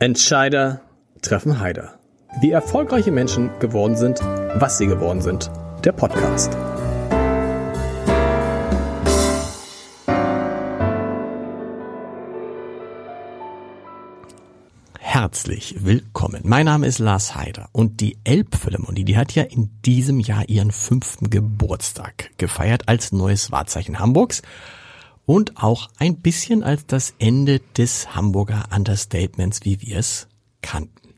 Entscheider treffen Heider. Wie erfolgreiche Menschen geworden sind, was sie geworden sind. Der Podcast. Herzlich willkommen. Mein Name ist Lars Heider und die Elbphilharmonie, die hat ja in diesem Jahr ihren fünften Geburtstag gefeiert als neues Wahrzeichen Hamburgs und auch ein bisschen als das Ende des Hamburger Understatements, wie wir es kannten.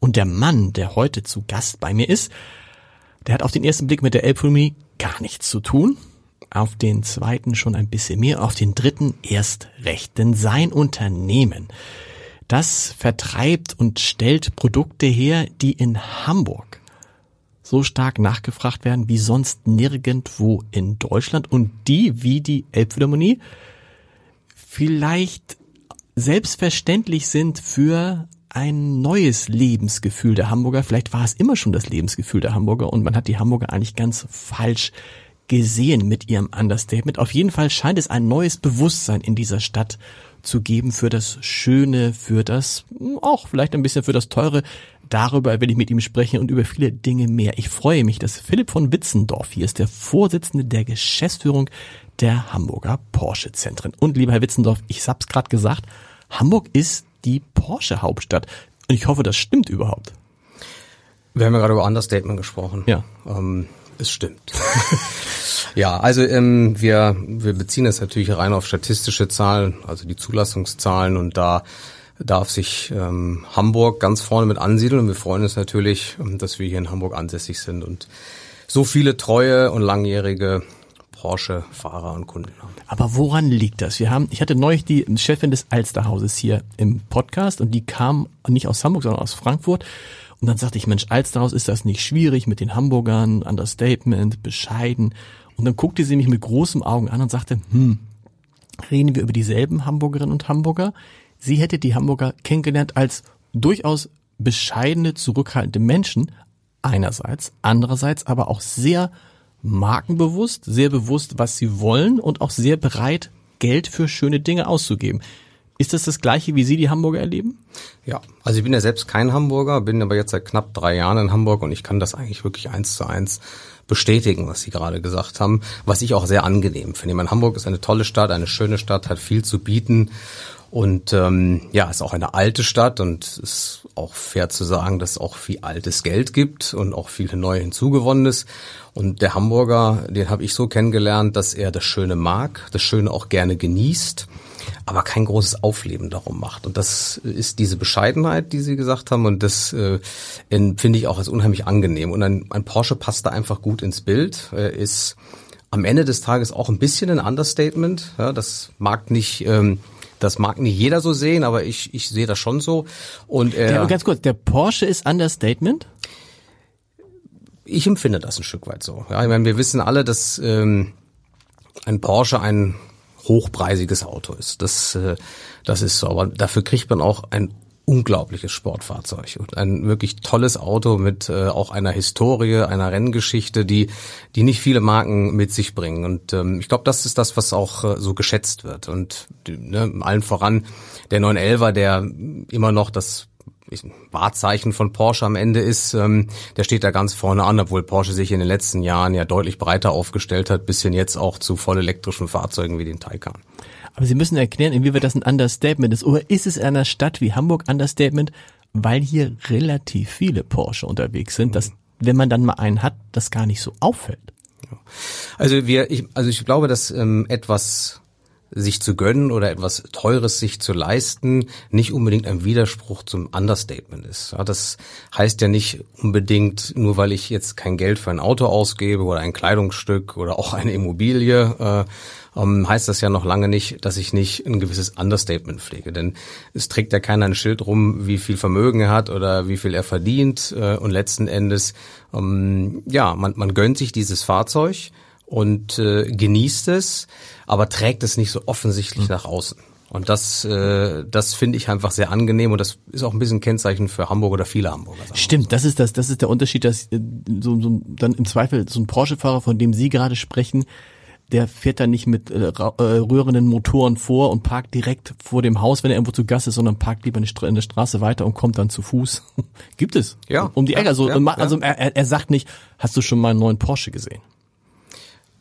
Und der Mann, der heute zu Gast bei mir ist, der hat auf den ersten Blick mit der Elbphilharmonie gar nichts zu tun, auf den zweiten schon ein bisschen mehr, auf den dritten erst recht, denn sein Unternehmen, das vertreibt und stellt Produkte her, die in Hamburg so stark nachgefragt werden wie sonst nirgendwo in Deutschland und die, wie die Elbphilharmonie, vielleicht selbstverständlich sind für ein neues Lebensgefühl der Hamburger. Vielleicht war es immer schon das Lebensgefühl der Hamburger und man hat die Hamburger eigentlich ganz falsch gesehen mit ihrem Understatement. Auf jeden Fall scheint es ein neues Bewusstsein in dieser Stadt zu geben für das Schöne, für das auch vielleicht ein bisschen für das Teure. Darüber will ich mit ihm sprechen und über viele Dinge mehr. Ich freue mich, dass Philipp von Witzendorf hier ist, der Vorsitzende der Geschäftsführung der Hamburger Porsche Zentren. Und lieber Herr Witzendorf, ich hab's gerade gesagt, Hamburg ist die Porsche Hauptstadt. Und ich hoffe, das stimmt überhaupt. Wir haben ja gerade über Understatement gesprochen. Ja. Ähm, es stimmt. ja, also ähm, wir, wir beziehen das natürlich rein auf statistische Zahlen, also die Zulassungszahlen und da darf sich ähm, Hamburg ganz vorne mit ansiedeln und wir freuen uns natürlich, ähm, dass wir hier in Hamburg ansässig sind und so viele treue und langjährige Porsche-Fahrer und Kunden haben. Aber woran liegt das? Wir haben, ich hatte neulich die Chefin des Alsterhauses hier im Podcast und die kam nicht aus Hamburg, sondern aus Frankfurt. Und dann sagte ich, Mensch, Alsterhaus ist das nicht schwierig mit den Hamburgern, Understatement, bescheiden. Und dann guckte sie mich mit großen Augen an und sagte, hm, reden wir über dieselben Hamburgerinnen und Hamburger? Sie hätte die Hamburger kennengelernt als durchaus bescheidene, zurückhaltende Menschen, einerseits, andererseits aber auch sehr markenbewusst, sehr bewusst, was sie wollen und auch sehr bereit, Geld für schöne Dinge auszugeben. Ist das das Gleiche, wie Sie die Hamburger erleben? Ja, also ich bin ja selbst kein Hamburger, bin aber jetzt seit knapp drei Jahren in Hamburg und ich kann das eigentlich wirklich eins zu eins bestätigen, was Sie gerade gesagt haben, was ich auch sehr angenehm finde. Ich meine, Hamburg ist eine tolle Stadt, eine schöne Stadt, hat viel zu bieten und ähm, ja, ist auch eine alte Stadt und ist auch fair zu sagen, dass es auch viel altes Geld gibt und auch viel neu hinzugewonnenes. Und der Hamburger, den habe ich so kennengelernt, dass er das Schöne mag, das Schöne auch gerne genießt, aber kein großes Aufleben darum macht. Und das ist diese Bescheidenheit, die Sie gesagt haben, und das äh, finde ich auch als unheimlich angenehm. Und ein, ein Porsche passt da einfach gut ins Bild, Er ist am Ende des Tages auch ein bisschen ein Understatement. Ja, das mag nicht ähm, das mag nicht jeder so sehen, aber ich, ich sehe das schon so. Und äh, ja, ganz kurz, der Porsche ist Understatement? Ich empfinde das ein Stück weit so. Ja, ich meine, wir wissen alle, dass ähm, ein Porsche ein hochpreisiges Auto ist. Das, äh, das ist so. Aber dafür kriegt man auch ein unglaubliches Sportfahrzeug und ein wirklich tolles Auto mit äh, auch einer Historie, einer Renngeschichte, die die nicht viele Marken mit sich bringen. Und ähm, ich glaube, das ist das, was auch äh, so geschätzt wird. Und ne, allen voran der 911er, der immer noch das Wahrzeichen von Porsche am Ende ist, ähm, der steht da ganz vorne an, obwohl Porsche sich in den letzten Jahren ja deutlich breiter aufgestellt hat, bis hin jetzt auch zu voll elektrischen Fahrzeugen wie den Taycan. Aber Sie müssen erklären, inwieweit das ein Understatement ist. Oder ist es in einer Stadt wie Hamburg Understatement, weil hier relativ viele Porsche unterwegs sind, dass, wenn man dann mal einen hat, das gar nicht so auffällt? Also wir, ich, also ich glaube, dass ähm, etwas sich zu gönnen oder etwas Teures sich zu leisten nicht unbedingt ein Widerspruch zum Understatement ist. Ja, das heißt ja nicht unbedingt, nur weil ich jetzt kein Geld für ein Auto ausgebe oder ein Kleidungsstück oder auch eine Immobilie, äh, ähm, heißt das ja noch lange nicht, dass ich nicht ein gewisses Understatement pflege. Denn es trägt ja keiner ein Schild rum, wie viel Vermögen er hat oder wie viel er verdient. Äh, und letzten Endes, ähm, ja, man, man gönnt sich dieses Fahrzeug und äh, genießt es, aber trägt es nicht so offensichtlich mhm. nach außen. Und das, äh, das finde ich einfach sehr angenehm und das ist auch ein bisschen Kennzeichen für Hamburg oder viele Hamburger. Stimmt, das ist das, das ist der Unterschied, dass äh, so, so dann im Zweifel so ein Porsche-Fahrer, von dem Sie gerade sprechen, der fährt dann nicht mit äh, äh, rührenden Motoren vor und parkt direkt vor dem Haus, wenn er irgendwo zu Gast ist, sondern parkt lieber eine Stra- in der Straße weiter und kommt dann zu Fuß. Gibt es. Ja, Um die Ecke. Also, ja, ja. also er, er- er sagt nicht, hast du schon mal einen neuen Porsche gesehen?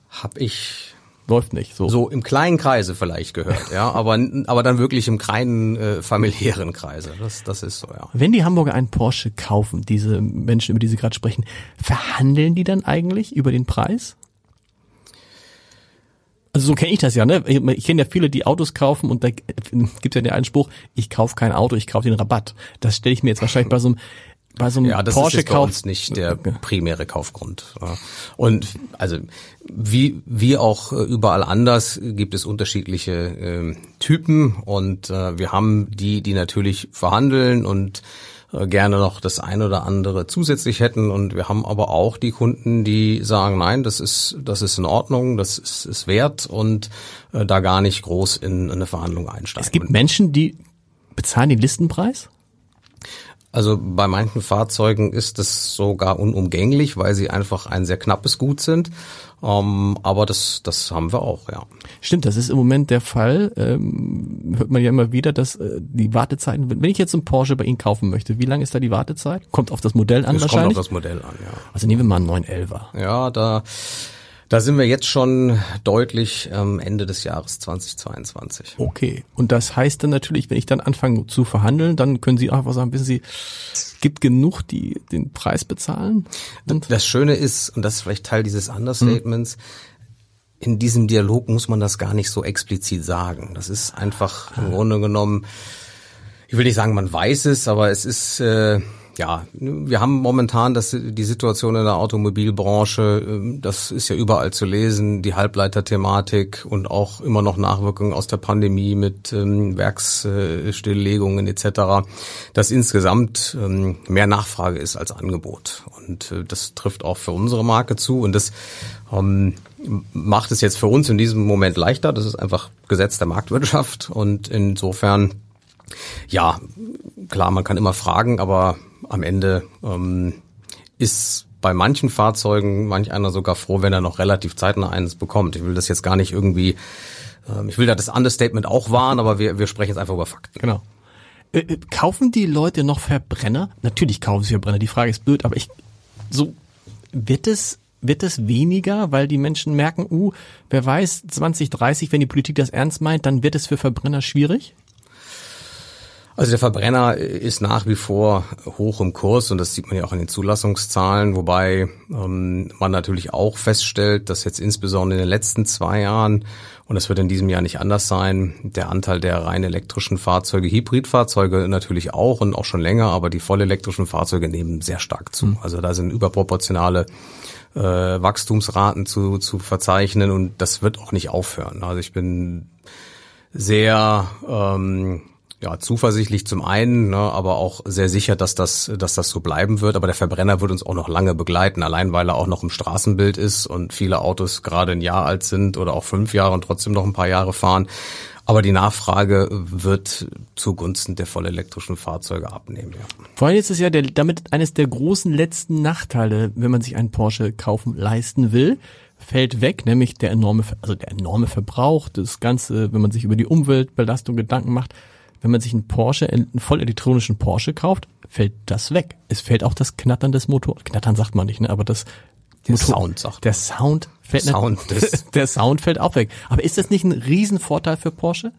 Hab ich Läuft nicht. So. so im kleinen Kreise vielleicht gehört, ja, aber aber dann wirklich im kleinen äh, familiären Kreise. Das das ist so, ja. Wenn die Hamburger einen Porsche kaufen, diese Menschen, über die Sie gerade sprechen, verhandeln die dann eigentlich über den Preis? Also so kenne ich das ja, ne? Ich, kenne ja viele, die Autos kaufen und da gibt ja den Einspruch, ich kaufe kein Auto, ich kaufe den Rabatt. Das stelle ich mir jetzt wahrscheinlich bei so einem bei so einem Ja, das ist Porsche jetzt bei Kauf uns nicht der primäre Kaufgrund. Und also wie wie auch äh, überall anders gibt es unterschiedliche ähm, Typen und äh, wir haben die, die natürlich verhandeln und äh, gerne noch das ein oder andere zusätzlich hätten und wir haben aber auch die Kunden, die sagen, nein, das ist das ist in Ordnung, das ist, ist wert und äh, da gar nicht groß in, eine Verhandlung einsteigen. Es gibt Menschen, die bezahlen den Listenpreis? Also bei manchen Fahrzeugen ist es sogar unumgänglich, weil sie einfach ein sehr knappes Gut sind. Ähm, aber das, das haben wir auch, ja. Stimmt, das ist im Moment der Fall. Ähm, hört man ja immer wieder, dass äh, die Wartezeiten, wenn ich jetzt einen Porsche bei Ihnen kaufen möchte, wie lang ist da die Wartezeit? Kommt auf das Modell an Es kommt wahrscheinlich? auf das Modell an, ja. also nehmen wir mal einen 911er. Ja, da, da sind wir jetzt schon deutlich am Ende des Jahres 2022. Okay. Und das heißt dann natürlich, wenn ich dann anfange zu verhandeln, dann können Sie einfach sagen, wissen Sie, gibt genug, die den Preis bezahlen? Und Das Schöne ist, und das ist vielleicht Teil dieses Understatements, in diesem Dialog muss man das gar nicht so explizit sagen. Das ist einfach im Grunde genommen, ich will nicht sagen, man weiß es, aber es ist, äh, ja, wir haben momentan das, die Situation in der Automobilbranche, ähm, das ist ja überall zu lesen, die Halbleiterthematik und auch immer noch Nachwirkungen aus der Pandemie mit ähm, Werksstilllegungen etc., dass insgesamt ähm, mehr Nachfrage ist als Angebot. Und äh, das trifft auch für unsere Marke zu und das ähm, macht es jetzt für uns in diesem Moment leichter. Das ist einfach Gesetz der Marktwirtschaft und insofern ja, klar, man kann immer fragen, aber am Ende ähm, ist bei manchen Fahrzeugen manch einer sogar froh, wenn er noch relativ zeitnah eines bekommt. Ich will das jetzt gar nicht irgendwie, ähm, ich will da das Understatement auch wahren, aber wir, wir sprechen jetzt einfach über Fakten. genau. Äh, äh, kaufen die Leute noch Verbrenner? Natürlich kaufen sie Verbrenner. Die Frage ist blöd, aber ich, so, wird es, wird es weniger, weil die Menschen merken, uh, wer weiß, 2030, wenn die Politik das ernst meint, dann wird es für Verbrenner schwierig? Also der Verbrenner ist nach wie vor hoch im Kurs und das sieht man ja auch in den Zulassungszahlen, wobei ähm, man natürlich auch feststellt, dass jetzt insbesondere in den letzten zwei Jahren, und das wird in diesem Jahr nicht anders sein, der Anteil der rein elektrischen Fahrzeuge, Hybridfahrzeuge natürlich auch und auch schon länger, aber die voll elektrischen Fahrzeuge nehmen sehr stark zu. Also da sind überproportionale äh, Wachstumsraten zu, zu verzeichnen und das wird auch nicht aufhören. Also ich bin sehr ähm, ja, zuversichtlich zum einen, ne, aber auch sehr sicher, dass das, dass das so bleiben wird. Aber der Verbrenner wird uns auch noch lange begleiten, allein weil er auch noch im Straßenbild ist und viele Autos gerade ein Jahr alt sind oder auch fünf Jahre und trotzdem noch ein paar Jahre fahren. Aber die Nachfrage wird zugunsten der vollelektrischen Fahrzeuge abnehmen. Ja. Vor allem ist es ja der, damit eines der großen letzten Nachteile, wenn man sich einen Porsche kaufen leisten will, fällt weg, nämlich der enorme, also der enorme Verbrauch, das Ganze, wenn man sich über die Umweltbelastung Gedanken macht. Wenn man sich einen Porsche, einen voll elektronischen Porsche kauft, fällt das weg. Es fällt auch das Knattern des Motors. Knattern sagt man nicht, ne? Aber das Der Sound, sagt Der Sound fällt Sound der Sound fällt auch weg. Aber ist das nicht ein Riesenvorteil für Porsche?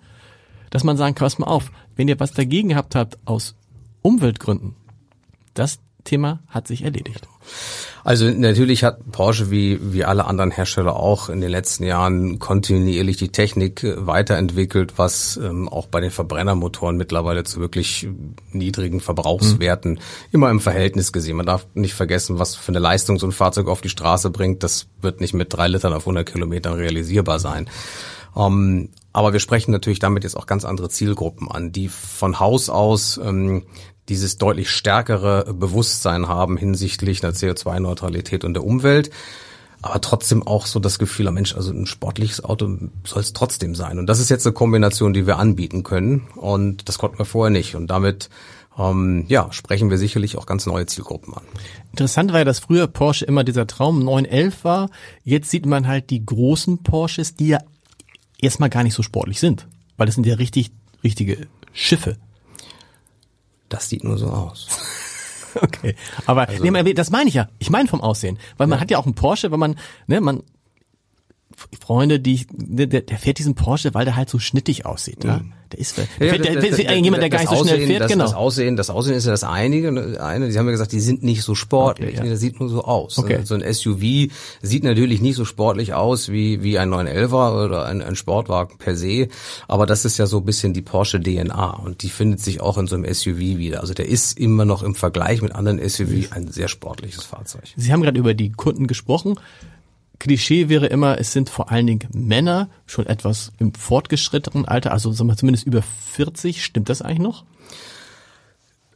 Dass man sagen kann, pass mal auf, wenn ihr was dagegen gehabt habt aus Umweltgründen, das Thema hat sich erledigt. Also natürlich hat Porsche wie, wie alle anderen Hersteller auch in den letzten Jahren kontinuierlich die Technik weiterentwickelt, was ähm, auch bei den Verbrennermotoren mittlerweile zu wirklich niedrigen Verbrauchswerten immer im Verhältnis gesehen. Man darf nicht vergessen, was für eine Leistung so ein Fahrzeug auf die Straße bringt. Das wird nicht mit drei Litern auf 100 Kilometern realisierbar sein. Ähm, aber wir sprechen natürlich damit jetzt auch ganz andere Zielgruppen an, die von Haus aus ähm, dieses deutlich stärkere Bewusstsein haben hinsichtlich einer CO2-Neutralität und der Umwelt. Aber trotzdem auch so das Gefühl, ah, Mensch, also ein sportliches Auto soll es trotzdem sein. Und das ist jetzt eine Kombination, die wir anbieten können. Und das konnten wir vorher nicht. Und damit ähm, ja, sprechen wir sicherlich auch ganz neue Zielgruppen an. Interessant war ja, dass früher Porsche immer dieser Traum 911 war. Jetzt sieht man halt die großen Porsches, die ja erstmal gar nicht so sportlich sind. Weil das sind ja richtig, richtige Schiffe. Das sieht nur so aus. Okay, aber also, nee, das meine ich ja. Ich meine vom Aussehen, weil man ja. hat ja auch einen Porsche, wenn man, ne, man Freunde, die der, der fährt diesen Porsche, weil der halt so schnittig aussieht. Mhm. Der ist, der ja, fährt, der, der, der, jemand, der gar nicht so schnell fährt. Das, genau. das Aussehen, das Aussehen ist ja das einige. Eine, die haben ja gesagt, die sind nicht so sportlich. Okay, ja. nee, das sieht nur so aus. Okay. So ein SUV sieht natürlich nicht so sportlich aus wie wie ein 911er oder ein, ein Sportwagen per se. Aber das ist ja so ein bisschen die Porsche DNA und die findet sich auch in so einem SUV wieder. Also der ist immer noch im Vergleich mit anderen SUV ein sehr sportliches Fahrzeug. Sie haben gerade über die Kunden gesprochen. Klischee wäre immer, es sind vor allen Dingen Männer, schon etwas im fortgeschrittenen Alter, also sagen wir zumindest über 40. Stimmt das eigentlich noch?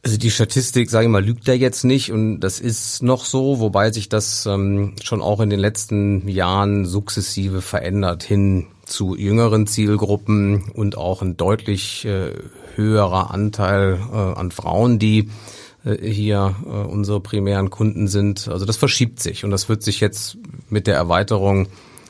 Also die Statistik, sage ich mal, lügt da jetzt nicht und das ist noch so, wobei sich das ähm, schon auch in den letzten Jahren sukzessive verändert hin zu jüngeren Zielgruppen und auch ein deutlich äh, höherer Anteil äh, an Frauen, die hier äh, unsere primären Kunden sind. Also das verschiebt sich und das wird sich jetzt mit der Erweiterung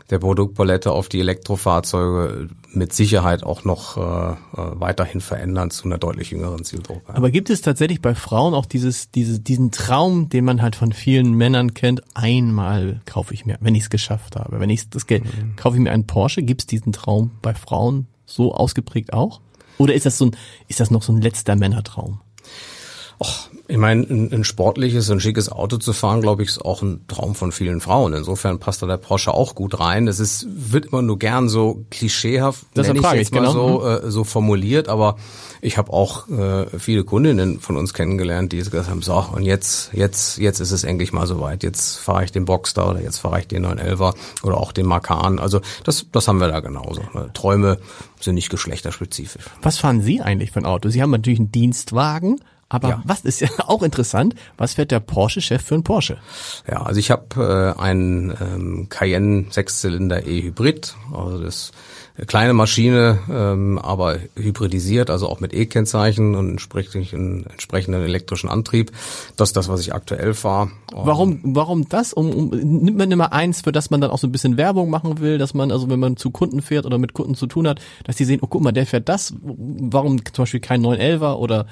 der Produktpalette auf die Elektrofahrzeuge mit Sicherheit auch noch äh, äh, weiterhin verändern zu einer deutlich jüngeren Zielgruppe. Aber gibt es tatsächlich bei Frauen auch dieses, diese, diesen Traum, den man halt von vielen Männern kennt, einmal kaufe ich mir, wenn ich es geschafft habe, wenn ich das Geld, mhm. kaufe ich mir einen Porsche, gibt es diesen Traum bei Frauen so ausgeprägt auch? Oder ist das so ein, ist das noch so ein letzter Männertraum? Och, ich meine, ein, ein sportliches, ein schickes Auto zu fahren, glaube ich, ist auch ein Traum von vielen Frauen. Insofern passt da der Porsche auch gut rein. Es ist, wird immer nur gern so klischeehaft, das nenne ich jetzt ich, mal genau. so, mhm. äh, so formuliert, aber ich habe auch äh, viele Kundinnen von uns kennengelernt, die gesagt haben, so, und jetzt, jetzt, jetzt ist es endlich mal soweit. Jetzt fahre ich den Boxster oder jetzt fahre ich den 911er oder auch den Macan. Also das, das haben wir da genauso. Ne? Träume sind nicht geschlechterspezifisch. Was fahren Sie eigentlich für ein Auto? Sie haben natürlich einen Dienstwagen. Aber ja. was ist ja auch interessant, was fährt der Porsche-Chef für einen Porsche? Ja, also ich habe äh, einen ähm, Cayenne Sechszylinder E-Hybrid, also das kleine Maschine, ähm, aber hybridisiert, also auch mit E-Kennzeichen und entsprechend entsprechenden elektrischen Antrieb. Das ist das, was ich aktuell fahre. Warum, warum das? Um, um, nimmt man immer eins, für das man dann auch so ein bisschen Werbung machen will, dass man, also wenn man zu Kunden fährt oder mit Kunden zu tun hat, dass die sehen, oh guck mal, der fährt das. Warum zum Beispiel kein 911er oder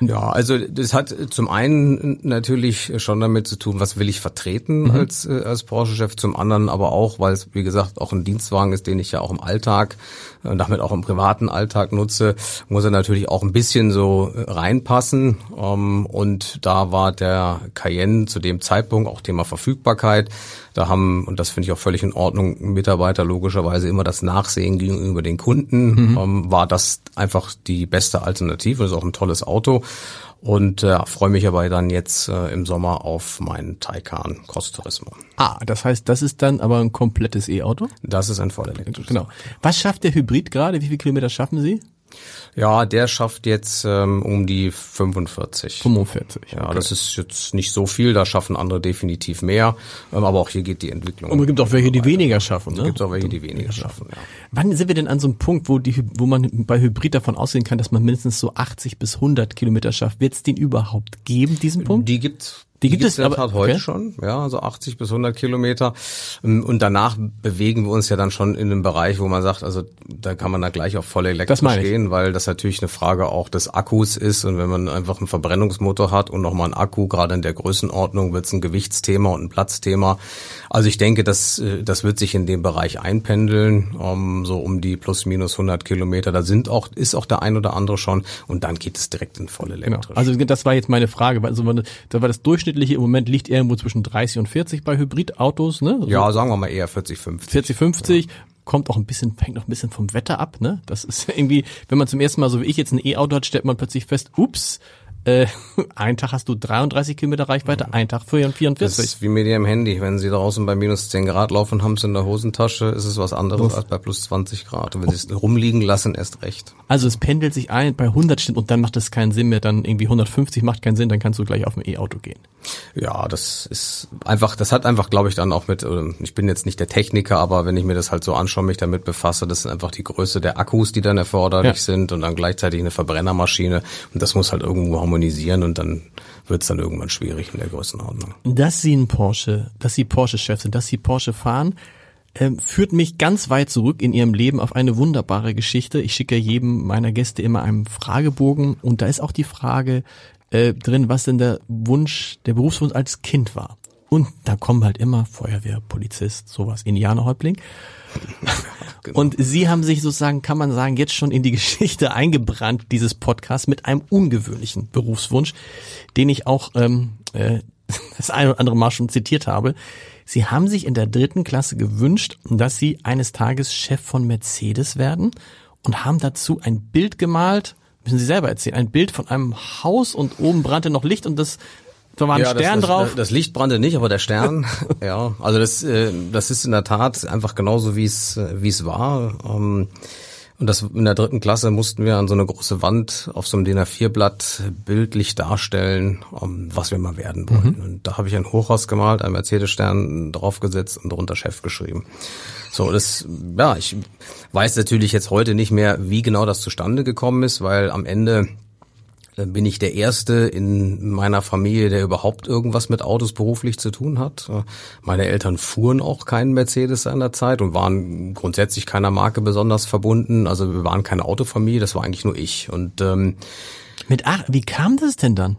ja, also das hat zum einen natürlich schon damit zu tun, was will ich vertreten mhm. als, äh, als Porsche-Chef, zum anderen aber auch, weil es, wie gesagt, auch ein Dienstwagen ist, den ich ja auch im Alltag und damit auch im privaten Alltag nutze, muss er natürlich auch ein bisschen so äh, reinpassen. Ähm, und da war der Cayenne zu dem Zeitpunkt auch Thema Verfügbarkeit. Da haben, und das finde ich auch völlig in Ordnung, Mitarbeiter logischerweise immer das Nachsehen gegenüber den Kunden. Mhm. Ähm, war das einfach die beste Alternative. Das ist auch ein tolles Auto. Und äh, freue mich aber dann jetzt äh, im Sommer auf meinen Taycan Cross Turismo. Ah, das heißt, das ist dann aber ein komplettes E-Auto? Das ist ein vollelektrisches. Genau. Was schafft der Hybrid gerade? Wie viele Kilometer schaffen Sie? Ja, der schafft jetzt ähm, um die 45. 45. Ja, okay. das ist jetzt nicht so viel, da schaffen andere definitiv mehr, ähm, aber auch hier geht die Entwicklung. Und es gibt auch welche, die weniger schaffen. Ne? Es gibt auch welche, die weniger schaffen. Ja. Wann sind wir denn an so einem Punkt, wo die, wo man bei Hybrid davon ausgehen kann, dass man mindestens so 80 bis 100 Kilometer schafft? Wird es den überhaupt geben, diesen Punkt? Die gibt's die gibt, es aber okay. heute schon, ja, so 80 bis 100 Kilometer. Ähm, und danach bewegen wir uns ja dann schon in einem Bereich, wo man sagt, also da kann man da gleich auf volle elektrisch gehen, weil das natürlich eine Frage auch des Akkus ist. Und wenn man einfach einen Verbrennungsmotor hat und nochmal einen Akku, gerade in der Größenordnung, wird es ein Gewichtsthema und ein Platzthema. Also ich denke, das, äh, das wird sich in dem Bereich einpendeln, um, so um die plus minus 100 Kilometer. Da sind auch, ist auch der ein oder andere schon. Und dann geht es direkt in volle genau. elektrisch. Genau. Also das war jetzt meine Frage. Also da war das Durchschnitt durchschnittliche im Moment liegt irgendwo zwischen 30 und 40 bei Hybridautos, ne? Also ja, sagen wir mal eher 40, 50. 40, 50. Ja. Kommt auch ein bisschen, fängt auch ein bisschen vom Wetter ab, ne? Das ist irgendwie, wenn man zum ersten Mal, so wie ich jetzt ein E-Auto hat, stellt man plötzlich fest, ups, äh, einen Tag hast du 33 Kilometer Reichweite, mhm. einen Tag 44. Das ist wie mit ihrem Handy. Wenn sie draußen bei minus 10 Grad laufen, haben sie in der Hosentasche, ist es was anderes Uff. als bei plus 20 Grad. Und wenn sie es rumliegen lassen, erst recht. Also es pendelt sich ein bei 100 stimmt und dann macht es keinen Sinn mehr. Dann irgendwie 150 macht keinen Sinn, dann kannst du gleich auf ein E-Auto gehen. Ja, das ist einfach, das hat einfach, glaube ich, dann auch mit, ich bin jetzt nicht der Techniker, aber wenn ich mir das halt so anschaue, mich damit befasse, das sind einfach die Größe der Akkus, die dann erforderlich ja. sind und dann gleichzeitig eine Verbrennermaschine und das muss halt irgendwo harmonisieren und dann wird es dann irgendwann schwierig in der Größenordnung. Dass Sie ein Porsche, dass Sie Porsche-Chef sind, dass Sie Porsche fahren, ähm, führt mich ganz weit zurück in Ihrem Leben auf eine wunderbare Geschichte. Ich schicke jedem meiner Gäste immer einen Fragebogen und da ist auch die Frage äh, drin, was denn der Wunsch, der Berufswunsch als Kind war. Und da kommen halt immer Feuerwehr, Polizist, sowas, Indianerhäuptling. Genau. Und Sie haben sich sozusagen, kann man sagen, jetzt schon in die Geschichte eingebrannt, dieses Podcast, mit einem ungewöhnlichen Berufswunsch, den ich auch ähm, äh, das eine oder andere Mal schon zitiert habe. Sie haben sich in der dritten Klasse gewünscht, dass Sie eines Tages Chef von Mercedes werden und haben dazu ein Bild gemalt, müssen Sie selber erzählen, ein Bild von einem Haus und oben brannte noch Licht und das da war ein ja, Stern das, drauf. Das Licht brannte nicht, aber der Stern, ja. Also das, äh, das ist in der Tat einfach genauso, wie es, wie es war. Ähm, und das in der dritten Klasse mussten wir an so eine große Wand auf so einem DIN A4-Blatt bildlich darstellen, um, was wir mal werden wollen. Mhm. Und da habe ich ein Hochhaus gemalt, einen Mercedes-Stern draufgesetzt und darunter Chef geschrieben. So, das, ja, ich weiß natürlich jetzt heute nicht mehr, wie genau das zustande gekommen ist, weil am Ende bin ich der Erste in meiner Familie, der überhaupt irgendwas mit Autos beruflich zu tun hat. Meine Eltern fuhren auch keinen Mercedes seiner Zeit und waren grundsätzlich keiner Marke besonders verbunden. Also wir waren keine Autofamilie, das war eigentlich nur ich. Und ähm, mit ach, wie kam das denn dann?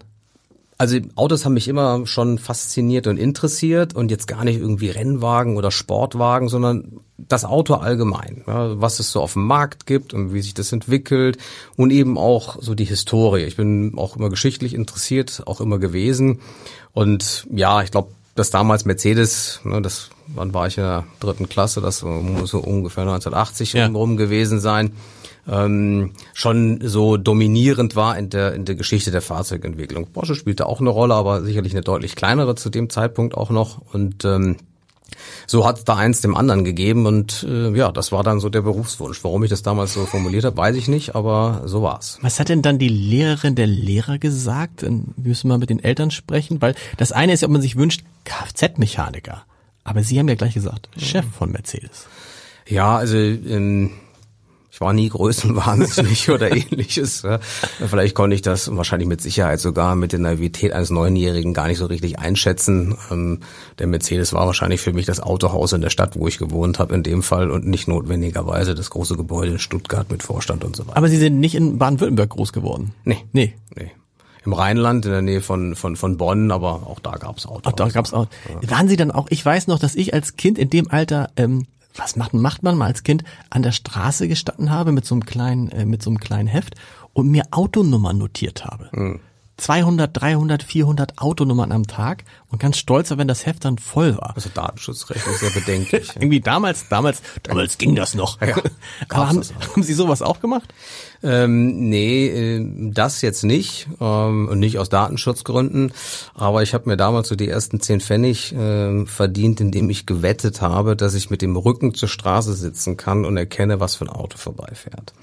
Also Autos haben mich immer schon fasziniert und interessiert und jetzt gar nicht irgendwie Rennwagen oder Sportwagen, sondern das Auto allgemein, ja, was es so auf dem Markt gibt und wie sich das entwickelt und eben auch so die Historie. Ich bin auch immer geschichtlich interessiert, auch immer gewesen und ja, ich glaube, dass damals Mercedes, ne, das wann war ich in der dritten Klasse, das muss so ungefähr 1980 ja. rum gewesen sein ähm, schon so dominierend war in der, in der Geschichte der Fahrzeugentwicklung. Porsche spielte auch eine Rolle, aber sicherlich eine deutlich kleinere zu dem Zeitpunkt auch noch. Und ähm, so hat es da eins dem anderen gegeben und äh, ja, das war dann so der Berufswunsch. Warum ich das damals so formuliert habe, weiß ich nicht, aber so war's. Was hat denn dann die Lehrerin der Lehrer gesagt? Dann müssen wir mit den Eltern sprechen, weil das eine ist ja, ob man sich wünscht, Kfz-Mechaniker. Aber Sie haben ja gleich gesagt, Chef von Mercedes. Ja, also ähm, ich war nie größenwahnsinnig oder ähnliches. Vielleicht konnte ich das wahrscheinlich mit Sicherheit sogar mit der Naivität eines Neunjährigen gar nicht so richtig einschätzen. Ähm, der Mercedes war wahrscheinlich für mich das Autohaus in der Stadt, wo ich gewohnt habe in dem Fall und nicht notwendigerweise das große Gebäude in Stuttgart mit Vorstand und so weiter. Aber Sie sind nicht in Baden-Württemberg groß geworden? Nee. Nee. Nee im Rheinland in der Nähe von von von Bonn, aber auch da gab's Autos. Ach, da gab's auch. Ja. Waren Sie dann auch? Ich weiß noch, dass ich als Kind in dem Alter ähm, was macht, macht man mal als Kind, an der Straße gestanden habe mit so einem kleinen, äh, mit so einem kleinen Heft und mir Autonummern notiert habe. Mhm. 200, 300, 400 Autonummern am Tag und ganz stolz war, wenn das Heft dann voll war. Also Datenschutzrechtlich sehr bedenklich. Irgendwie damals, damals, damals ging das noch. Ja, Aber haben, haben Sie sowas auch gemacht? Ähm, nee, äh, das jetzt nicht ähm, und nicht aus Datenschutzgründen. Aber ich habe mir damals so die ersten zehn Pfennig äh, verdient, indem ich gewettet habe, dass ich mit dem Rücken zur Straße sitzen kann und erkenne, was für ein Auto vorbeifährt.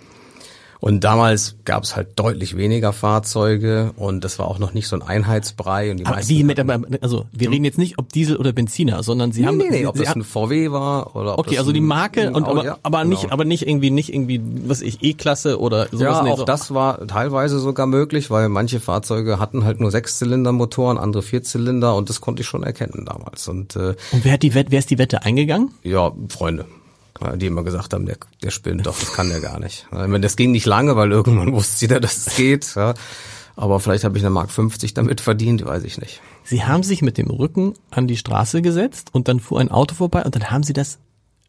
Und damals gab es halt deutlich weniger Fahrzeuge und das war auch noch nicht so ein Einheitsbrei. Und die aber wie mit, also wir hm? reden jetzt nicht, ob Diesel oder Benziner, sondern sie nee, haben nee, nee, ob das ein VW war oder ob okay, also die Marke und aber, ja, aber nicht, genau. aber nicht irgendwie nicht irgendwie was ich E-Klasse oder sowas. Ja, auch so. das war teilweise sogar möglich, weil manche Fahrzeuge hatten halt nur Sechszylindermotoren, andere Vierzylinder und das konnte ich schon erkennen damals. Und, äh, und wer hat die Wette, wer ist die Wette eingegangen? Ja, Freunde die immer gesagt haben, der, der spinnt doch, das kann der gar nicht. Das ging nicht lange, weil irgendwann wusste jeder, dass es geht. Ja. Aber vielleicht habe ich eine Mark 50 damit verdient, weiß ich nicht. Sie haben sich mit dem Rücken an die Straße gesetzt und dann fuhr ein Auto vorbei und dann haben Sie das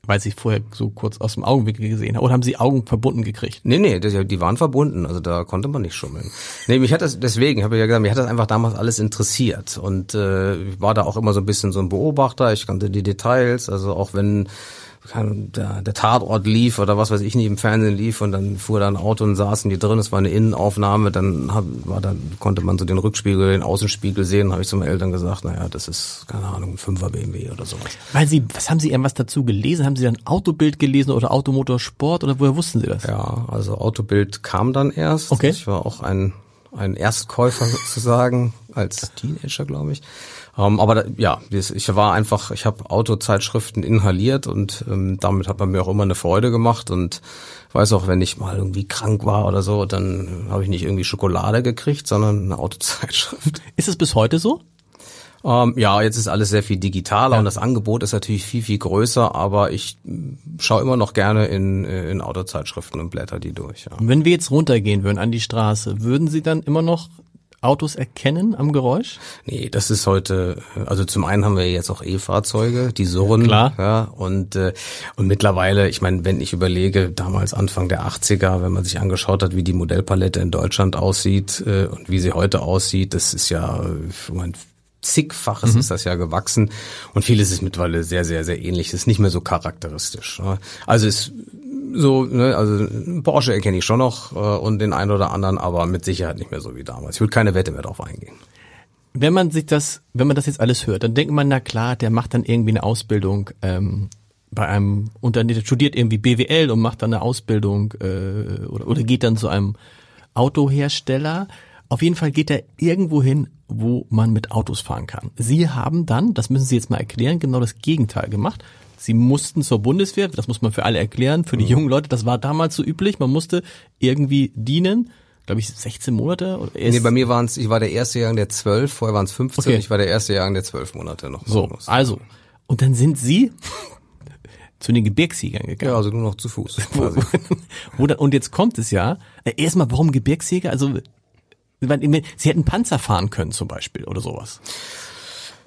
weil Sie vorher so kurz aus dem Augenwinkel gesehen haben? Oder haben Sie Augen verbunden gekriegt? Nee, nee, die waren verbunden, also da konnte man nicht schummeln. Nee, mich hat das, deswegen habe ich ja gesagt, mich hat das einfach damals alles interessiert und äh, ich war da auch immer so ein bisschen so ein Beobachter, ich kannte die Details, also auch wenn der, der Tatort lief oder was weiß ich nicht im Fernsehen lief und dann fuhr da ein Auto und saßen die drin, es war eine Innenaufnahme, dann hab, war dann konnte man so den Rückspiegel, den Außenspiegel sehen, habe ich zu meinen Eltern gesagt, naja, das ist, keine Ahnung, ein 5er BMW oder sowas. Weil Sie, was haben Sie irgendwas dazu gelesen? Haben Sie dann Autobild gelesen oder Automotorsport oder woher wussten Sie das? Ja, also Autobild kam dann erst. Okay. Ich war auch ein ein Erstkäufer sozusagen als Teenager, glaube ich. Ähm, aber da, ja, ich war einfach, ich habe Autozeitschriften inhaliert und ähm, damit hat man mir auch immer eine Freude gemacht und weiß auch, wenn ich mal irgendwie krank war oder so, dann habe ich nicht irgendwie Schokolade gekriegt, sondern eine Autozeitschrift. Ist es bis heute so? Ähm, ja, jetzt ist alles sehr viel digitaler ja. und das Angebot ist natürlich viel, viel größer, aber ich schaue immer noch gerne in, in Autozeitschriften und blätter die durch. Ja. Wenn wir jetzt runtergehen würden an die Straße, würden Sie dann immer noch Autos erkennen am Geräusch? Nee, das ist heute, also zum einen haben wir jetzt auch E-Fahrzeuge, die surren. Klar. Ja, und, äh, und mittlerweile, ich meine, wenn ich überlege, damals Anfang der 80er, wenn man sich angeschaut hat, wie die Modellpalette in Deutschland aussieht äh, und wie sie heute aussieht, das ist ja, ich mein, zigfaches mhm. ist das ja gewachsen und vieles ist mittlerweile sehr, sehr, sehr ähnlich. Das ist nicht mehr so charakteristisch. Ne? Also es so, ne, also Porsche erkenne ich schon noch äh, und den einen oder anderen, aber mit Sicherheit nicht mehr so wie damals. Ich würde keine Wette mehr drauf eingehen. Wenn man sich das, wenn man das jetzt alles hört, dann denkt man, na klar, der macht dann irgendwie eine Ausbildung ähm, bei einem Unternehmen, der studiert irgendwie BWL und macht dann eine Ausbildung äh, oder, oder geht dann zu einem Autohersteller. Auf jeden Fall geht er irgendwo hin, wo man mit Autos fahren kann. Sie haben dann, das müssen Sie jetzt mal erklären, genau das Gegenteil gemacht. Sie mussten zur Bundeswehr, das muss man für alle erklären, für die mhm. jungen Leute, das war damals so üblich, man musste irgendwie dienen glaube ich, 16 Monate? Oder nee, bei mir waren es, ich war der erste Jahrgang der 12, vorher waren es 15, okay. ich war der erste Jahrgang der 12 Monate noch. So, also, und dann sind Sie zu den Gebirgsjägern gegangen. Ja, also nur noch zu Fuß. Dann, und jetzt kommt es ja, äh, erstmal, warum Gebirgsjäger? Also, Sie hätten Panzer fahren können zum Beispiel oder sowas.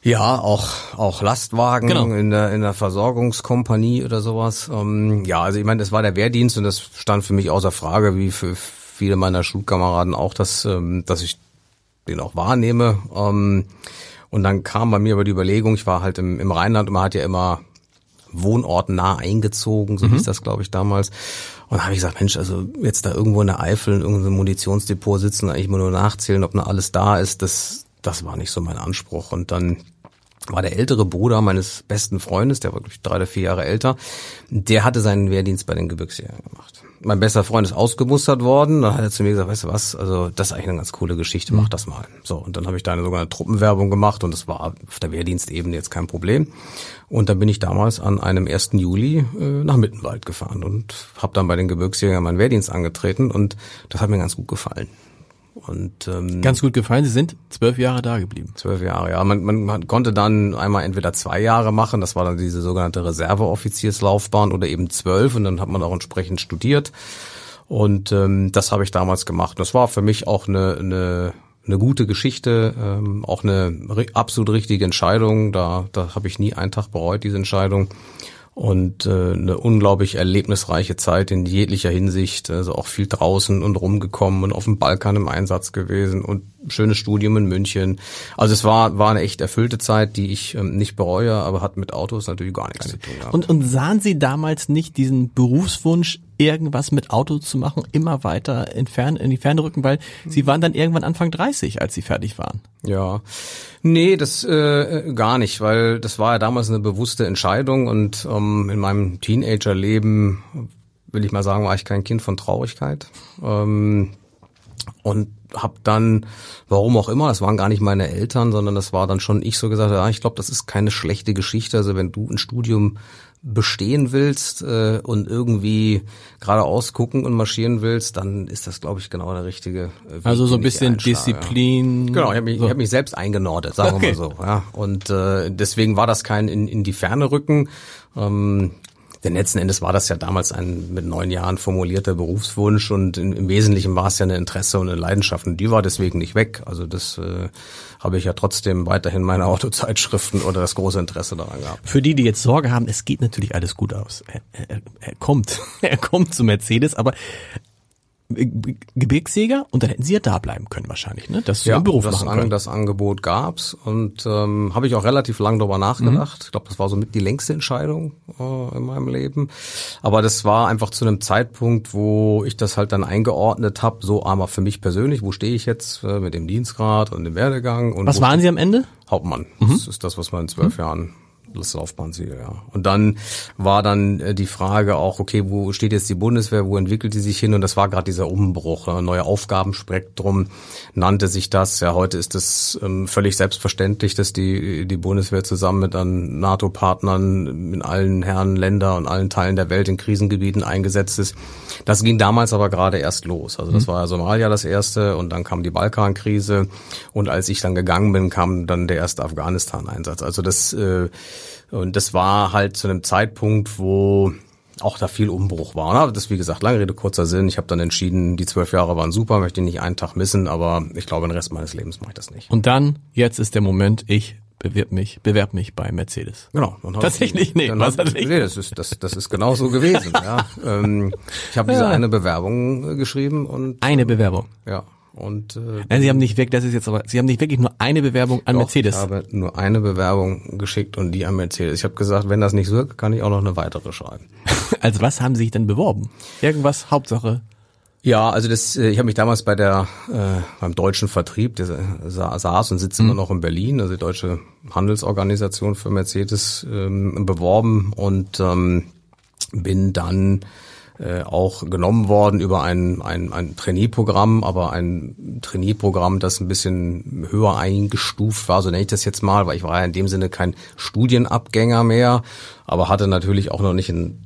Ja, auch auch Lastwagen genau. in der in der Versorgungskompanie oder sowas. Ähm, ja, also ich meine, das war der Wehrdienst und das stand für mich außer Frage, wie für viele meiner Schulkameraden auch, dass ähm, dass ich den auch wahrnehme. Ähm, und dann kam bei mir aber die Überlegung, ich war halt im, im Rheinland und man hat ja immer wohnortnah eingezogen, so mhm. hieß das, glaube ich, damals. Und da habe ich gesagt, Mensch, also jetzt da irgendwo in der Eifel in irgendeinem Munitionsdepot sitzen, eigentlich mal nur nachzählen, ob noch alles da ist, das, das war nicht so mein Anspruch. Und dann war der ältere Bruder meines besten Freundes, der war glaube ich drei oder vier Jahre älter, der hatte seinen Wehrdienst bei den Gebirgsjägern gemacht. Mein bester Freund ist ausgemustert worden, dann hat er zu mir gesagt, weißt du was, also das ist eigentlich eine ganz coole Geschichte, mach das mal. So, und dann habe ich da eine sogenannte Truppenwerbung gemacht und das war auf der Wehrdienstebene jetzt kein Problem. Und dann bin ich damals an einem 1. Juli äh, nach Mittenwald gefahren und habe dann bei den Gebirgsjägern meinen Wehrdienst angetreten und das hat mir ganz gut gefallen. Und ähm, ganz gut gefallen. Sie sind zwölf Jahre da geblieben. Zwölf Jahre, ja. Man, man, man konnte dann einmal entweder zwei Jahre machen, das war dann diese sogenannte Reserveoffizierslaufbahn, oder eben zwölf und dann hat man auch entsprechend studiert. Und ähm, das habe ich damals gemacht. Das war für mich auch eine, eine, eine gute Geschichte, ähm, auch eine absolut richtige Entscheidung. Da, da habe ich nie einen Tag bereut, diese Entscheidung und äh, eine unglaublich erlebnisreiche Zeit in jeglicher Hinsicht, also auch viel draußen und rumgekommen und auf dem Balkan im Einsatz gewesen und schönes Studium in München. Also es war war eine echt erfüllte Zeit, die ich ähm, nicht bereue, aber hat mit Autos natürlich gar nichts zu tun. Gehabt. Und und sahen Sie damals nicht diesen Berufswunsch irgendwas mit Auto zu machen, immer weiter in, Fern, in die Ferne rücken, weil sie waren dann irgendwann Anfang 30, als sie fertig waren. Ja, nee, das äh, gar nicht, weil das war ja damals eine bewusste Entscheidung und ähm, in meinem Teenagerleben, will ich mal sagen, war ich kein Kind von Traurigkeit. Ähm, und habe dann, warum auch immer, das waren gar nicht meine Eltern, sondern das war dann schon ich so gesagt, ja, ich glaube, das ist keine schlechte Geschichte. Also wenn du ein Studium bestehen willst äh, und irgendwie geradeaus gucken und marschieren willst, dann ist das, glaube ich, genau der richtige Weg. Also so ein bisschen Disziplin. Genau, ich habe mich, so. ich hab mich selbst eingenordet, sagen okay. wir mal so. Ja. Und äh, deswegen war das kein in, in die Ferne rücken. Ähm, denn letzten Endes war das ja damals ein mit neun Jahren formulierter Berufswunsch und im Wesentlichen war es ja eine Interesse und eine Leidenschaft und die war deswegen nicht weg. Also das äh, habe ich ja trotzdem weiterhin meine Autozeitschriften oder das große Interesse daran gehabt. Für die, die jetzt Sorge haben, es geht natürlich alles gut aus. Er, er, er kommt, er kommt zu Mercedes, aber Gebirgsjäger und dann hätten sie ja da bleiben können wahrscheinlich, ne? Das ja, Beruf das, machen können. das Angebot gab's und ähm, habe ich auch relativ lang darüber nachgedacht. Mhm. Ich glaube, das war somit die längste Entscheidung äh, in meinem Leben. Aber das war einfach zu einem Zeitpunkt, wo ich das halt dann eingeordnet habe, so einmal für mich persönlich, wo stehe ich jetzt äh, mit dem Dienstgrad und dem Werdegang. Und was waren Sie am Ende? Hauptmann. Mhm. Das ist das, was man in zwölf mhm. Jahren das Laufbahnziel, ja. Und dann war dann äh, die Frage auch, okay, wo steht jetzt die Bundeswehr, wo entwickelt die sich hin? Und das war gerade dieser Umbruch, äh, neue Aufgabenspektrum nannte sich das. Ja, heute ist es ähm, völlig selbstverständlich, dass die, die Bundeswehr zusammen mit dann NATO-Partnern in allen Herren Länder und allen Teilen der Welt in Krisengebieten eingesetzt ist. Das ging damals aber gerade erst los. Also das mhm. war ja Somalia das erste und dann kam die Balkankrise und als ich dann gegangen bin, kam dann der erste Afghanistan-Einsatz. Also das äh, und das war halt zu einem Zeitpunkt, wo auch da viel Umbruch war. Ne? Das wie gesagt, lange Rede, kurzer Sinn. Ich habe dann entschieden, die zwölf Jahre waren super, möchte nicht einen Tag missen, aber ich glaube, den Rest meines Lebens mache ich das nicht. Und dann, jetzt ist der Moment, ich bewirb mich, bewerb mich bei Mercedes. Genau. Tatsächlich, nee, was hat nee, das ist das, das ist genau so gewesen. ja. Ähm, ich habe diese ja. eine Bewerbung äh, geschrieben und eine Bewerbung. Ja. Und äh, Nein, Sie haben nicht weg, das ist jetzt aber, Sie haben nicht wirklich nur eine Bewerbung an doch, Mercedes. Ich habe nur eine Bewerbung geschickt und die an Mercedes. Ich habe gesagt, wenn das nicht wirkt, kann ich auch noch eine weitere schreiben. Als was haben Sie sich denn beworben? Irgendwas, Hauptsache. Ja, also das, äh, ich habe mich damals bei der äh, beim deutschen Vertrieb, der saß und sitzt mhm. immer noch in Berlin, also die deutsche Handelsorganisation für Mercedes ähm, beworben und ähm, bin dann äh, auch genommen worden über ein, ein, ein Trainee-Programm, aber ein Trainee-Programm, das ein bisschen höher eingestuft war, so nenne ich das jetzt mal, weil ich war ja in dem Sinne kein Studienabgänger mehr, aber hatte natürlich auch noch nicht in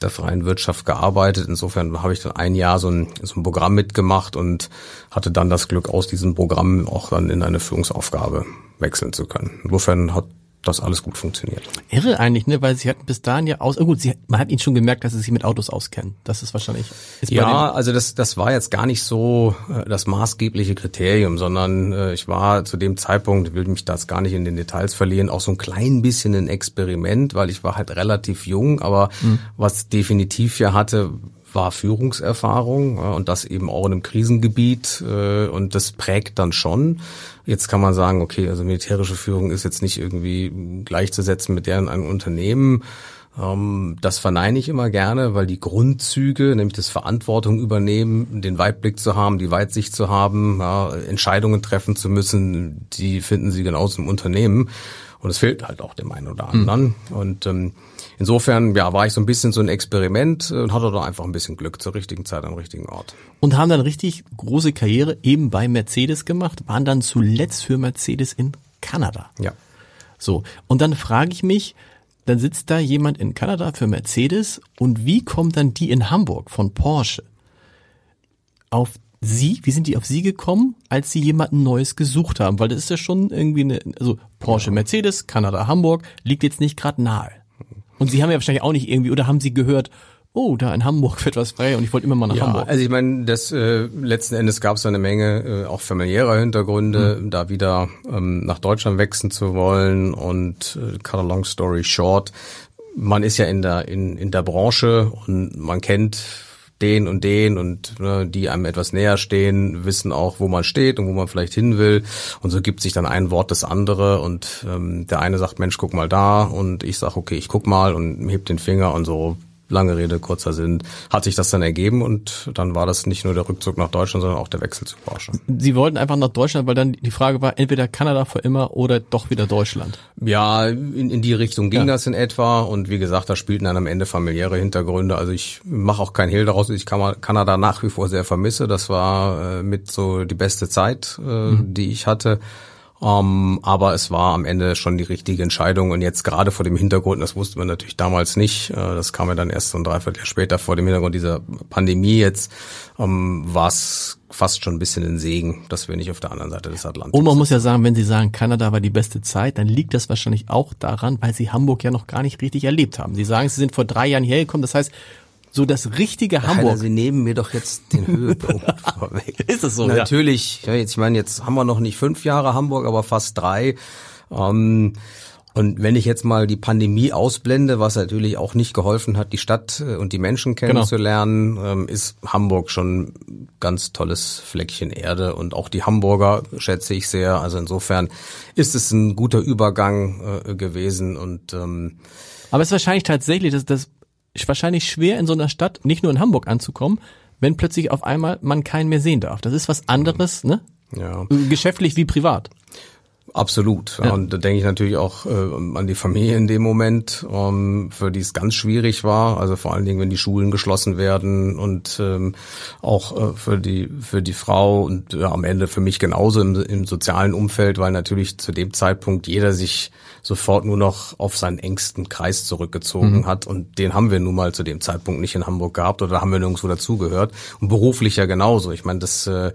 der freien Wirtschaft gearbeitet. Insofern habe ich dann ein Jahr so ein, so ein Programm mitgemacht und hatte dann das Glück, aus diesem Programm auch dann in eine Führungsaufgabe wechseln zu können. Insofern hat das alles gut funktioniert. Irre eigentlich, ne? Weil sie hatten bis dahin ja aus. Oh gut, sie, man hat ihnen schon gemerkt, dass sie sich mit Autos auskennen. Das ist wahrscheinlich. Ist ja, also das, das war jetzt gar nicht so äh, das maßgebliche Kriterium, sondern äh, ich war zu dem Zeitpunkt, will mich das gar nicht in den Details verlieren, auch so ein klein bisschen ein Experiment, weil ich war halt relativ jung, aber mhm. was definitiv ja hatte, war Führungserfahrung und das eben auch in einem Krisengebiet äh, und das prägt dann schon. Jetzt kann man sagen, okay, also militärische Führung ist jetzt nicht irgendwie gleichzusetzen mit deren einem Unternehmen. Ähm, das verneine ich immer gerne, weil die Grundzüge, nämlich das Verantwortung übernehmen, den Weitblick zu haben, die Weitsicht zu haben, ja, Entscheidungen treffen zu müssen, die finden sie genauso im Unternehmen. Und es fehlt halt auch dem einen oder anderen. Mhm. Und ähm, insofern, ja, war ich so ein bisschen so ein Experiment und hatte da einfach ein bisschen Glück zur richtigen Zeit am richtigen Ort. Und haben dann richtig große Karriere eben bei Mercedes gemacht, waren dann zuletzt für Mercedes in Kanada. Ja. So. Und dann frage ich mich, dann sitzt da jemand in Kanada für Mercedes und wie kommt dann die in Hamburg von Porsche auf Sie, wie sind die auf Sie gekommen, als Sie jemanden Neues gesucht haben? Weil das ist ja schon irgendwie eine, also Porsche. Mercedes, Kanada, Hamburg, liegt jetzt nicht gerade nahe. Und Sie haben ja wahrscheinlich auch nicht irgendwie, oder haben Sie gehört, oh, da in Hamburg wird was frei und ich wollte immer mal nach ja, Hamburg. Also ich meine, das äh, letzten Endes gab es eine Menge äh, auch familiärer Hintergründe, mhm. da wieder ähm, nach Deutschland wechseln zu wollen und äh, cut a long story short, man ist ja in der in, in der Branche und man kennt den und den und ne, die einem etwas näher stehen, wissen auch, wo man steht und wo man vielleicht hin will. Und so gibt sich dann ein Wort das andere und ähm, der eine sagt, Mensch, guck mal da und ich sag, okay, ich guck mal und heb den Finger und so lange Rede, kurzer Sinn, hat sich das dann ergeben und dann war das nicht nur der Rückzug nach Deutschland, sondern auch der Wechsel zu Porsche. Sie wollten einfach nach Deutschland, weil dann die Frage war, entweder Kanada für immer oder doch wieder Deutschland. Ja, in, in die Richtung ging ja. das in etwa und wie gesagt, da spielten dann am Ende familiäre Hintergründe. Also ich mache auch kein Hehl daraus, ich kann Kanada nach wie vor sehr vermisse. Das war äh, mit so die beste Zeit, äh, mhm. die ich hatte. Um, ähm, aber es war am Ende schon die richtige Entscheidung. Und jetzt gerade vor dem Hintergrund, das wusste man natürlich damals nicht, äh, das kam ja dann erst so ein Dreivierteljahr später vor dem Hintergrund dieser Pandemie jetzt, um, ähm, war es fast schon ein bisschen ein Segen, dass wir nicht auf der anderen Seite des Atlantiks Und man muss ja sagen, wenn Sie sagen, Kanada war die beste Zeit, dann liegt das wahrscheinlich auch daran, weil Sie Hamburg ja noch gar nicht richtig erlebt haben. Sie sagen, Sie sind vor drei Jahren hierher gekommen, das heißt, so das richtige Hamburg. Alter, Sie nehmen mir doch jetzt den Höhepunkt vorweg. Ist es so? Natürlich. Ja. ja. jetzt, ich meine, jetzt haben wir noch nicht fünf Jahre Hamburg, aber fast drei. Ähm, und wenn ich jetzt mal die Pandemie ausblende, was natürlich auch nicht geholfen hat, die Stadt äh, und die Menschen genau. kennenzulernen, genau. ist Hamburg schon ganz tolles Fleckchen Erde und auch die Hamburger schätze ich sehr. Also insofern ist es ein guter Übergang äh, gewesen und ähm, aber es ist wahrscheinlich tatsächlich das, das wahrscheinlich schwer in so einer Stadt, nicht nur in Hamburg anzukommen, wenn plötzlich auf einmal man keinen mehr sehen darf. Das ist was anderes, ne? Ja. Geschäftlich wie privat. Absolut. Ja. Und da denke ich natürlich auch äh, an die Familie in dem Moment, ähm, für die es ganz schwierig war. Also vor allen Dingen, wenn die Schulen geschlossen werden und ähm, auch äh, für die für die Frau und ja, am Ende für mich genauso im, im sozialen Umfeld, weil natürlich zu dem Zeitpunkt jeder sich sofort nur noch auf seinen engsten Kreis zurückgezogen mhm. hat. Und den haben wir nun mal zu dem Zeitpunkt nicht in Hamburg gehabt oder haben wir nirgendwo dazugehört. Und beruflich ja genauso. Ich meine, das äh,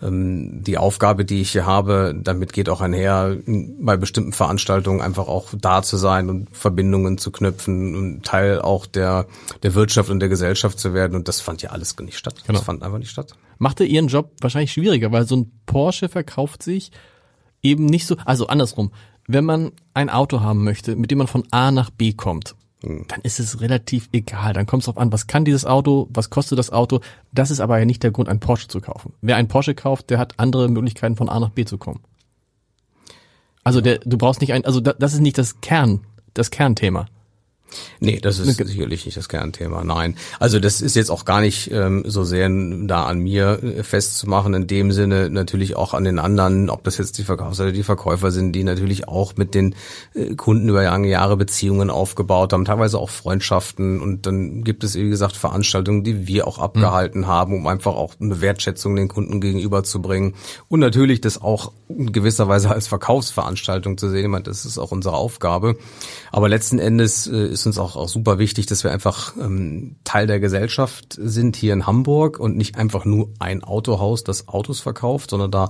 die Aufgabe, die ich hier habe, damit geht auch einher, bei bestimmten Veranstaltungen einfach auch da zu sein und Verbindungen zu knüpfen und Teil auch der, der Wirtschaft und der Gesellschaft zu werden. Und das fand ja alles nicht statt. Genau. Das fand einfach nicht statt. Machte Ihren Job wahrscheinlich schwieriger, weil so ein Porsche verkauft sich eben nicht so, also andersrum wenn man ein Auto haben möchte, mit dem man von A nach B kommt. Dann ist es relativ egal. Dann kommt es darauf an, was kann dieses Auto, was kostet das Auto. Das ist aber ja nicht der Grund, ein Porsche zu kaufen. Wer einen Porsche kauft, der hat andere Möglichkeiten, von A nach B zu kommen. Also der, du brauchst nicht ein, also das ist nicht das Kern, das Kernthema. Nee, das ist sicherlich nicht das Kernthema. Nein. Also das ist jetzt auch gar nicht ähm, so sehr da an mir äh, festzumachen. In dem Sinne natürlich auch an den anderen, ob das jetzt die Verkaufs- oder die Verkäufer sind, die natürlich auch mit den äh, Kunden über lange Jahre Beziehungen aufgebaut haben, teilweise auch Freundschaften. Und dann gibt es, wie gesagt, Veranstaltungen, die wir auch abgehalten mhm. haben, um einfach auch eine Wertschätzung den Kunden gegenüberzubringen. Und natürlich das auch in gewisser Weise als Verkaufsveranstaltung zu sehen. Ich meine, das ist auch unsere Aufgabe. Aber letzten Endes äh, ist uns auch, auch super wichtig, dass wir einfach ähm, Teil der Gesellschaft sind hier in Hamburg und nicht einfach nur ein Autohaus, das Autos verkauft, sondern da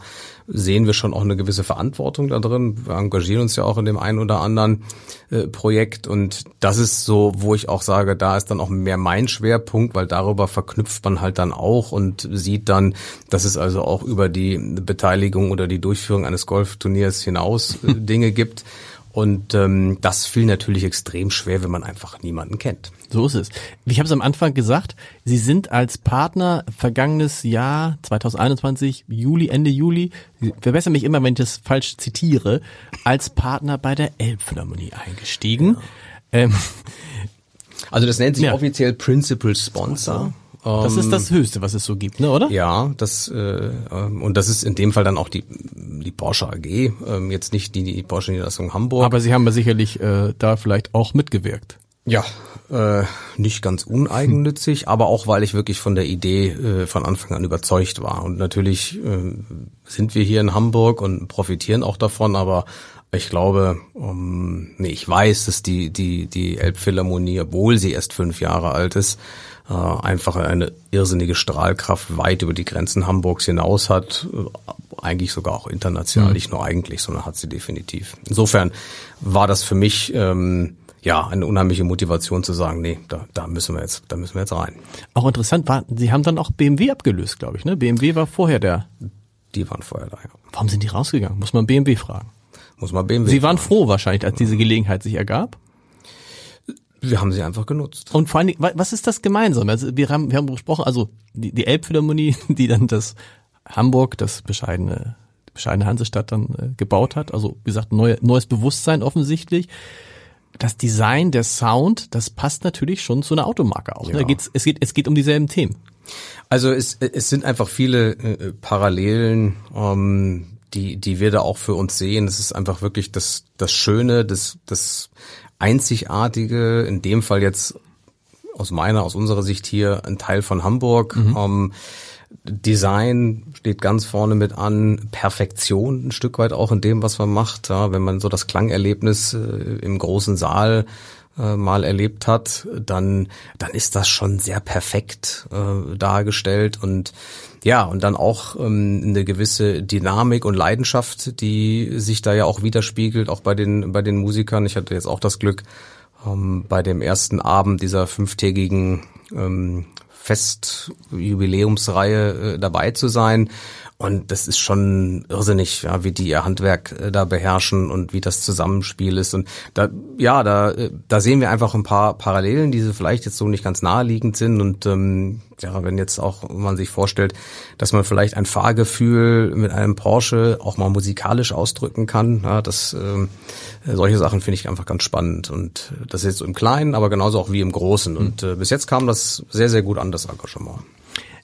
sehen wir schon auch eine gewisse Verantwortung da drin. Wir engagieren uns ja auch in dem einen oder anderen äh, Projekt und das ist so, wo ich auch sage, da ist dann auch mehr mein Schwerpunkt, weil darüber verknüpft man halt dann auch und sieht dann, dass es also auch über die Beteiligung oder die Durchführung eines Golfturniers hinaus äh, Dinge gibt. Und ähm, das fiel natürlich extrem schwer, wenn man einfach niemanden kennt. So ist es. Ich habe es am Anfang gesagt, Sie sind als Partner vergangenes Jahr 2021, Juli, Ende Juli, verbessere mich immer, wenn ich das falsch zitiere, als Partner bei der Elbphilharmonie eingestiegen. Ja. Ähm, also das nennt sich ja. offiziell Principal Sponsor. Das ist das ähm, Höchste, was es so gibt, ne, oder? Ja, das äh, ähm, und das ist in dem Fall dann auch die die Porsche AG, ähm, jetzt nicht die, die Porsche Niederlassung Hamburg. Aber Sie haben ja sicherlich äh, da vielleicht auch mitgewirkt. Ja, äh, nicht ganz uneigennützig, hm. aber auch weil ich wirklich von der Idee äh, von Anfang an überzeugt war. Und natürlich äh, sind wir hier in Hamburg und profitieren auch davon, aber ich glaube, um, nee, ich weiß, dass die die die Elbphilharmonie, obwohl sie erst fünf Jahre alt ist, äh, einfach eine irrsinnige Strahlkraft weit über die Grenzen Hamburgs hinaus hat, äh, eigentlich sogar auch international, mhm. nicht nur eigentlich, sondern hat sie definitiv. Insofern war das für mich ähm, ja eine unheimliche Motivation zu sagen, nee, da, da müssen wir jetzt, da müssen wir jetzt rein. Auch interessant war, Sie haben dann auch BMW abgelöst, glaube ich, ne? BMW war vorher der. Die waren vorher da, ja. Warum sind die rausgegangen? Muss man BMW fragen. Muss man BMW. Sie waren fragen. froh wahrscheinlich, als diese Gelegenheit sich ergab. Wir haben sie einfach genutzt. Und vor allen Dingen, was ist das Gemeinsame? Also wir haben, wir haben gesprochen, also die, die Elbphilharmonie, die dann das Hamburg, das bescheidene, bescheidene Hansestadt dann äh, gebaut hat. Also wie gesagt, neue, neues Bewusstsein offensichtlich. Das Design, der Sound, das passt natürlich schon zu einer Automarke auch. Ne? Ja. Ne? Geht's, es, geht, es geht um dieselben Themen. Also es, es sind einfach viele äh, Parallelen, ähm, die, die wir da auch für uns sehen. Es ist einfach wirklich das, das Schöne, das, das einzigartige, in dem Fall jetzt aus meiner, aus unserer Sicht hier ein Teil von Hamburg. Mhm. Ähm, Design steht ganz vorne mit an, Perfektion ein Stück weit auch in dem, was man macht. Ja, wenn man so das Klangerlebnis äh, im großen Saal äh, mal erlebt hat, dann, dann ist das schon sehr perfekt äh, dargestellt und ja, und dann auch ähm, eine gewisse Dynamik und Leidenschaft, die sich da ja auch widerspiegelt, auch bei den, bei den Musikern. Ich hatte jetzt auch das Glück, ähm, bei dem ersten Abend dieser fünftägigen ähm, Festjubiläumsreihe äh, dabei zu sein. Und das ist schon irrsinnig, ja, wie die ihr Handwerk äh, da beherrschen und wie das Zusammenspiel ist. Und da, ja, da, äh, da sehen wir einfach ein paar Parallelen, die vielleicht jetzt so nicht ganz naheliegend sind. Und ähm, ja, wenn jetzt auch man sich vorstellt, dass man vielleicht ein Fahrgefühl mit einem Porsche auch mal musikalisch ausdrücken kann, ja, das äh, solche Sachen finde ich einfach ganz spannend. Und das ist jetzt so im Kleinen, aber genauso auch wie im Großen. Und äh, bis jetzt kam das sehr, sehr gut an, das Engagement.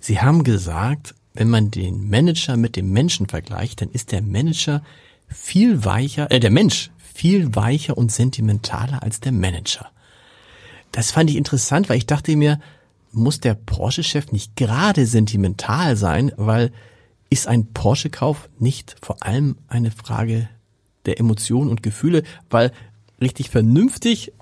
Sie haben gesagt, wenn man den Manager mit dem Menschen vergleicht, dann ist der Manager viel weicher, äh, der Mensch viel weicher und sentimentaler als der Manager. Das fand ich interessant, weil ich dachte mir, muss der Porsche-Chef nicht gerade sentimental sein, weil ist ein Porsche-Kauf nicht vor allem eine Frage der Emotionen und Gefühle, weil richtig vernünftig,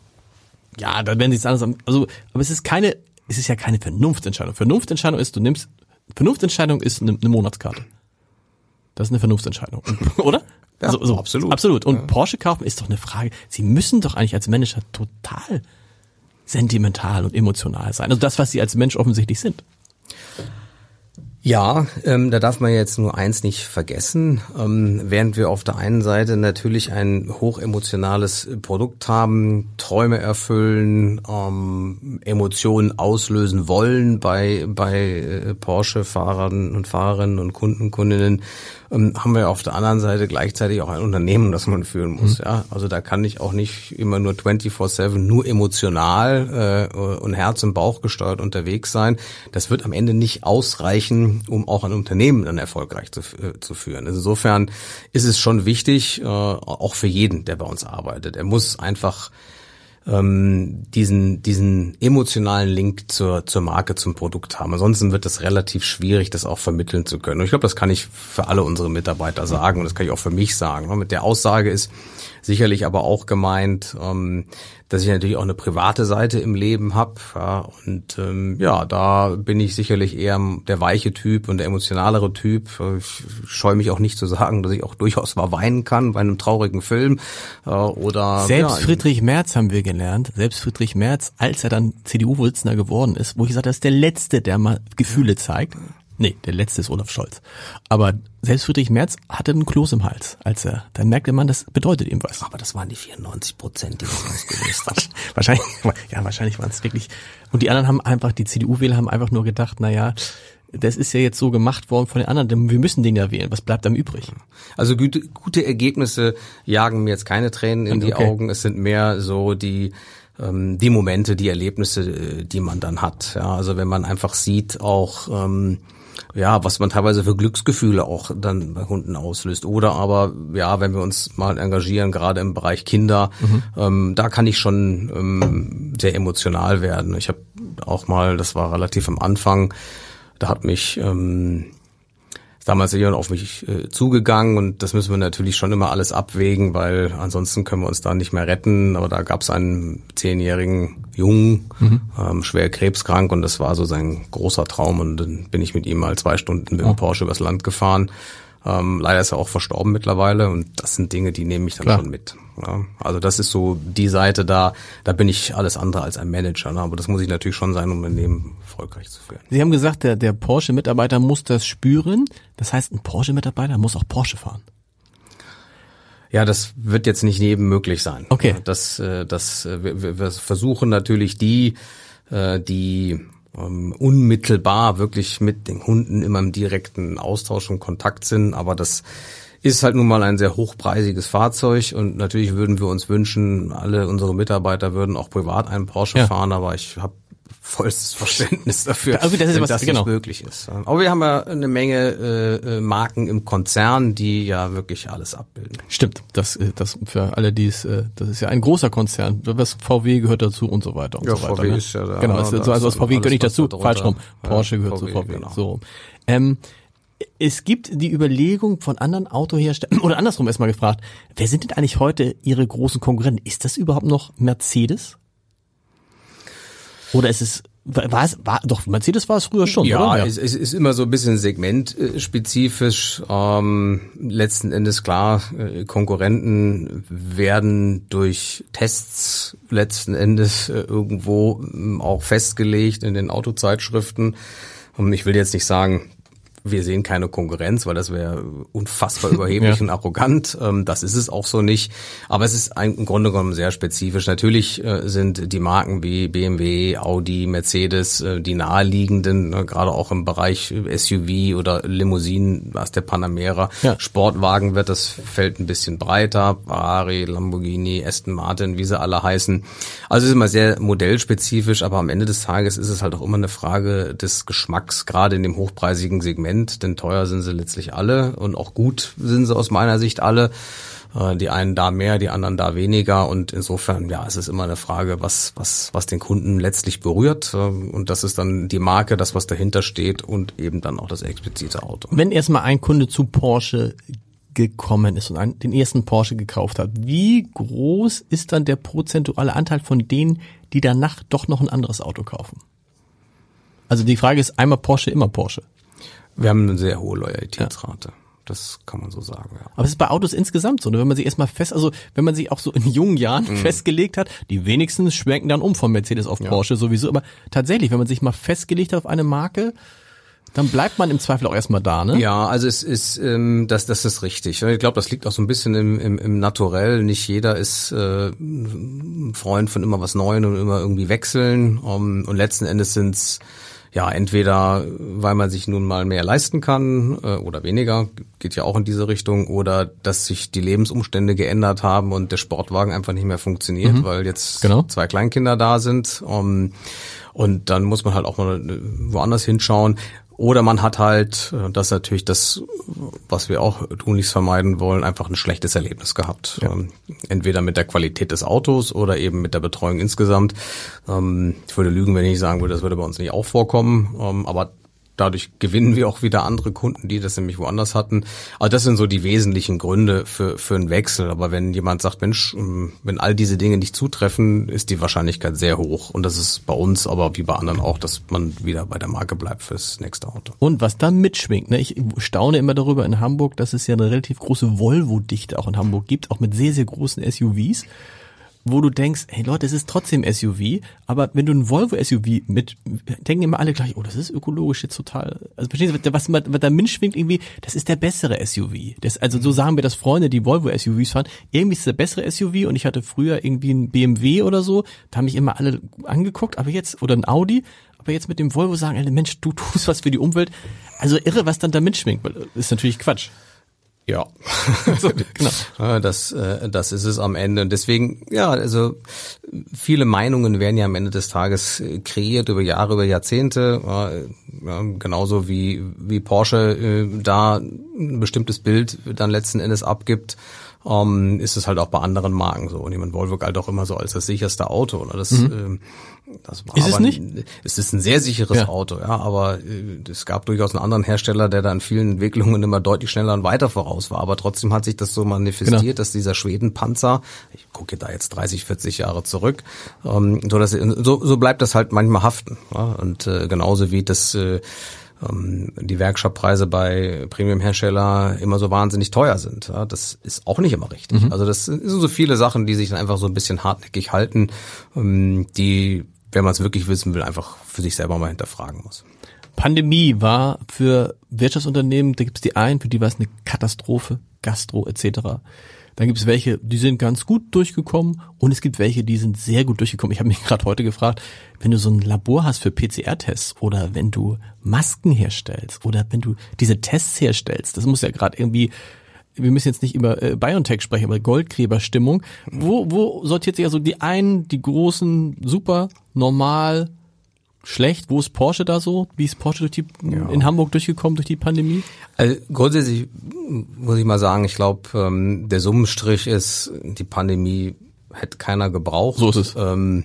ja, dann werden sie es anders, also, aber es ist keine, es ist ja keine Vernunftentscheidung. Vernunftentscheidung ist, du nimmst, Vernunftentscheidung ist eine, eine Monatskarte. Das ist eine Vernunftentscheidung, oder? Ja, so, so, absolut. Absolut. Und ja. Porsche kaufen ist doch eine Frage. Sie müssen doch eigentlich als Manager total sentimental und emotional sein. Also das, was Sie als Mensch offensichtlich sind. Ja, ähm, da darf man jetzt nur eins nicht vergessen. Ähm, während wir auf der einen Seite natürlich ein hochemotionales Produkt haben, Träume erfüllen, ähm, Emotionen auslösen wollen bei, bei äh, Porsche-Fahrern und Fahrerinnen und Kunden, Kundinnen, ähm, haben wir auf der anderen Seite gleichzeitig auch ein Unternehmen, das man führen muss. Mhm. Ja, also da kann ich auch nicht immer nur 24/7 nur emotional äh, und Herz und Bauch gesteuert unterwegs sein. Das wird am Ende nicht ausreichen, um auch ein Unternehmen dann erfolgreich zu, äh, zu führen. Also insofern ist es schon wichtig, äh, auch für jeden, der bei uns arbeitet. Er muss einfach ähm, diesen, diesen emotionalen Link zur, zur Marke, zum Produkt haben. Ansonsten wird es relativ schwierig, das auch vermitteln zu können. Und ich glaube, das kann ich für alle unsere Mitarbeiter sagen und das kann ich auch für mich sagen. Mit der Aussage ist sicherlich aber auch gemeint, ähm, dass ich natürlich auch eine private Seite im Leben habe. Ja, und ähm, ja, da bin ich sicherlich eher der weiche Typ und der emotionalere Typ. Ich scheue mich auch nicht zu sagen, dass ich auch durchaus mal weinen kann bei einem traurigen Film. Äh, oder Selbst ja, Friedrich Merz haben wir gelernt. Selbst Friedrich Merz, als er dann CDU-Vorsitzender geworden ist, wo ich gesagt, das ist der Letzte, der mal Gefühle zeigt. Nee, der letzte ist Olaf Scholz. Aber selbst Friedrich Merz hatte einen Kloß im Hals, als er, dann merkte man, das bedeutet ihm was. Aber das waren die 94 Prozent, die das ausgelöst haben. wahrscheinlich, ja, wahrscheinlich waren es wirklich. Und die anderen haben einfach, die CDU-Wähler haben einfach nur gedacht, na ja, das ist ja jetzt so gemacht worden von den anderen, wir müssen den ja wählen. Was bleibt dann übrig? Also gute, gute Ergebnisse jagen mir jetzt keine Tränen in die Augen. Es sind mehr so die, ähm, die Momente, die Erlebnisse, die man dann hat. Ja, also wenn man einfach sieht, auch, ähm, ja, was man teilweise für Glücksgefühle auch dann bei Hunden auslöst. Oder aber, ja, wenn wir uns mal engagieren, gerade im Bereich Kinder, mhm. ähm, da kann ich schon ähm, sehr emotional werden. Ich habe auch mal, das war relativ am Anfang, da hat mich ähm, damals jemand auf mich äh, zugegangen und das müssen wir natürlich schon immer alles abwägen, weil ansonsten können wir uns da nicht mehr retten. Aber da gab es einen zehnjährigen Jungen, mhm. ähm, schwer krebskrank und das war so sein großer Traum und dann bin ich mit ihm mal zwei Stunden mit dem oh. Porsche übers Land gefahren. Ähm, leider ist er auch verstorben mittlerweile und das sind Dinge, die nehme ich dann Klar. schon mit. Ja, also das ist so die Seite da, da bin ich alles andere als ein Manager, ne? aber das muss ich natürlich schon sein, um ein Unternehmen erfolgreich zu führen. Sie haben gesagt, der, der Porsche-Mitarbeiter muss das spüren. Das heißt, ein Porsche-Mitarbeiter muss auch Porsche fahren. Ja, das wird jetzt nicht neben möglich sein. Okay. Das, äh, das, äh, wir, wir versuchen natürlich die, äh, die ähm, unmittelbar wirklich mit den Hunden immer im direkten Austausch und Kontakt sind. Aber das ist halt nun mal ein sehr hochpreisiges Fahrzeug und natürlich würden wir uns wünschen, alle unsere Mitarbeiter würden auch privat einen Porsche ja. fahren, aber ich habe vollstes Verständnis dafür, also das ist wenn was, das genau. nicht möglich ist. Aber wir haben ja eine Menge äh, äh, Marken im Konzern, die ja wirklich alles abbilden. Stimmt, das, äh, das für alle, die es, äh, das ist ja ein großer Konzern. Was VW gehört dazu und so weiter und ja, so weiter. VW ne? ist ja da. Genau, also, also aus VW gehört nicht dazu, falsch rum. Porsche ja, gehört VW, zu VW. Genau. So. Ähm, es gibt die Überlegung von anderen Autoherstellern, oder andersrum erstmal gefragt, wer sind denn eigentlich heute ihre großen Konkurrenten? Ist das überhaupt noch Mercedes? Oder ist es, war es, war, doch, Mercedes war es früher schon, ja, oder? Ja, es, es ist immer so ein bisschen segmentspezifisch. Ähm, letzten Endes klar, äh, Konkurrenten werden durch Tests letzten Endes äh, irgendwo ähm, auch festgelegt in den Autozeitschriften. Und ich will jetzt nicht sagen, wir sehen keine Konkurrenz, weil das wäre unfassbar überheblich ja. und arrogant. Ähm, das ist es auch so nicht. Aber es ist im Grunde genommen sehr spezifisch. Natürlich äh, sind die Marken wie BMW, Audi, Mercedes äh, die naheliegenden, ne, gerade auch im Bereich SUV oder Limousinen, was der Panamera. Ja. Sportwagen wird das Feld ein bisschen breiter. Ferrari, Lamborghini, Aston Martin, wie sie alle heißen. Also es ist immer sehr modellspezifisch, aber am Ende des Tages ist es halt auch immer eine Frage des Geschmacks, gerade in dem hochpreisigen Segment Segment, denn teuer sind sie letztlich alle und auch gut sind sie aus meiner Sicht alle. Äh, die einen da mehr, die anderen da weniger und insofern, ja, es ist immer eine Frage, was, was, was den Kunden letztlich berührt äh, und das ist dann die Marke, das, was dahinter steht und eben dann auch das explizite Auto. Wenn erstmal ein Kunde zu Porsche gekommen ist und einen, den ersten Porsche gekauft hat, wie groß ist dann der prozentuale Anteil von denen, die danach doch noch ein anderes Auto kaufen? Also die Frage ist einmal Porsche, immer Porsche. Wir haben eine sehr hohe Loyalitätsrate. Ja. Das kann man so sagen, ja. Aber es ist bei Autos insgesamt so, ne? wenn man sich erstmal fest, also wenn man sich auch so in jungen Jahren mhm. festgelegt hat, die wenigsten schwenken dann um von Mercedes auf Porsche ja. sowieso, aber tatsächlich, wenn man sich mal festgelegt hat auf eine Marke, dann bleibt man im Zweifel auch erstmal da, ne? Ja, also es ist, ähm, das, das ist richtig. Ich glaube, das liegt auch so ein bisschen im, im, im Naturell. Nicht jeder ist äh, Freund von immer was Neuem und immer irgendwie wechseln. Um, und letzten Endes sind's ja, entweder weil man sich nun mal mehr leisten kann äh, oder weniger, geht ja auch in diese Richtung, oder dass sich die Lebensumstände geändert haben und der Sportwagen einfach nicht mehr funktioniert, mhm. weil jetzt genau. zwei Kleinkinder da sind. Um, und dann muss man halt auch mal woanders hinschauen. Oder man hat halt, äh, das ist natürlich das, was wir auch tunlichst vermeiden wollen, einfach ein schlechtes Erlebnis gehabt. Ja. Ähm, entweder mit der Qualität des Autos oder eben mit der Betreuung insgesamt. Ähm, ich würde lügen, wenn ich sagen würde, das würde bei uns nicht auch vorkommen. Ähm, aber Dadurch gewinnen wir auch wieder andere Kunden, die das nämlich woanders hatten. Also das sind so die wesentlichen Gründe für, für einen Wechsel. Aber wenn jemand sagt, Mensch, ähm, wenn all diese Dinge nicht zutreffen, ist die Wahrscheinlichkeit sehr hoch. Und das ist bei uns, aber wie bei anderen auch, dass man wieder bei der Marke bleibt fürs nächste Auto. Und was dann mitschwingt, ne? ich staune immer darüber in Hamburg, dass es ja eine relativ große Volvo-Dichte auch in Hamburg gibt, auch mit sehr, sehr großen SUVs wo du denkst, hey Leute, es ist trotzdem SUV, aber wenn du ein Volvo SUV mit, denken immer alle gleich, oh, das ist ökologisch jetzt total, also verstehst du, was, was, was da mitschwingt irgendwie, das ist der bessere SUV. Das, also so sagen wir das Freunde, die Volvo SUVs fahren, irgendwie ist der bessere SUV und ich hatte früher irgendwie ein BMW oder so, da haben mich immer alle angeguckt, aber jetzt, oder ein Audi, aber jetzt mit dem Volvo sagen alle, Mensch, du tust was für die Umwelt. Also irre, was dann da mitschwingt, ist natürlich Quatsch. Ja, genau. Das, äh, das ist es am Ende. Und deswegen, ja, also viele Meinungen werden ja am Ende des Tages äh, kreiert über Jahre, über Jahrzehnte. Ja, genauso wie, wie Porsche äh, da ein bestimmtes Bild dann letzten Endes abgibt ähm, ist es halt auch bei anderen Marken so. Und jemand Volvo galt auch immer so als das sicherste Auto. Oder? Das, mhm. ähm, das war ist es nicht? Es ist ein sehr sicheres ja. Auto, ja, aber äh, es gab durchaus einen anderen Hersteller, der da in vielen Entwicklungen immer deutlich schneller und weiter voraus war. Aber trotzdem hat sich das so manifestiert, genau. dass dieser Schwedenpanzer, ich gucke da jetzt 30, 40 Jahre zurück, ähm, so, dass, so, so bleibt das halt manchmal haften. Ja? Und äh, genauso wie das äh, die Werkstattpreise bei Premium-Hersteller immer so wahnsinnig teuer sind. Das ist auch nicht immer richtig. Mhm. Also das sind so viele Sachen, die sich dann einfach so ein bisschen hartnäckig halten, ähm, die, wenn man es wirklich wissen will, einfach für sich selber mal hinterfragen muss. Pandemie war für Wirtschaftsunternehmen, da gibt es die einen, für die war es eine Katastrophe, Gastro etc. Dann gibt es welche, die sind ganz gut durchgekommen und es gibt welche, die sind sehr gut durchgekommen. Ich habe mich gerade heute gefragt, wenn du so ein Labor hast für PCR-Tests oder wenn du Masken herstellst oder wenn du diese Tests herstellst, das muss ja gerade irgendwie wir müssen jetzt nicht über äh, BioNTech sprechen, aber Goldgräberstimmung. Wo, wo sortiert sich also die einen, die großen, super, normal, schlecht? Wo ist Porsche da so? Wie ist Porsche durch die, ja. in Hamburg durchgekommen durch die Pandemie? Also grundsätzlich muss ich mal sagen, ich glaube, ähm, der Summenstrich ist, die Pandemie hätte keiner gebraucht. So ist es. Ähm,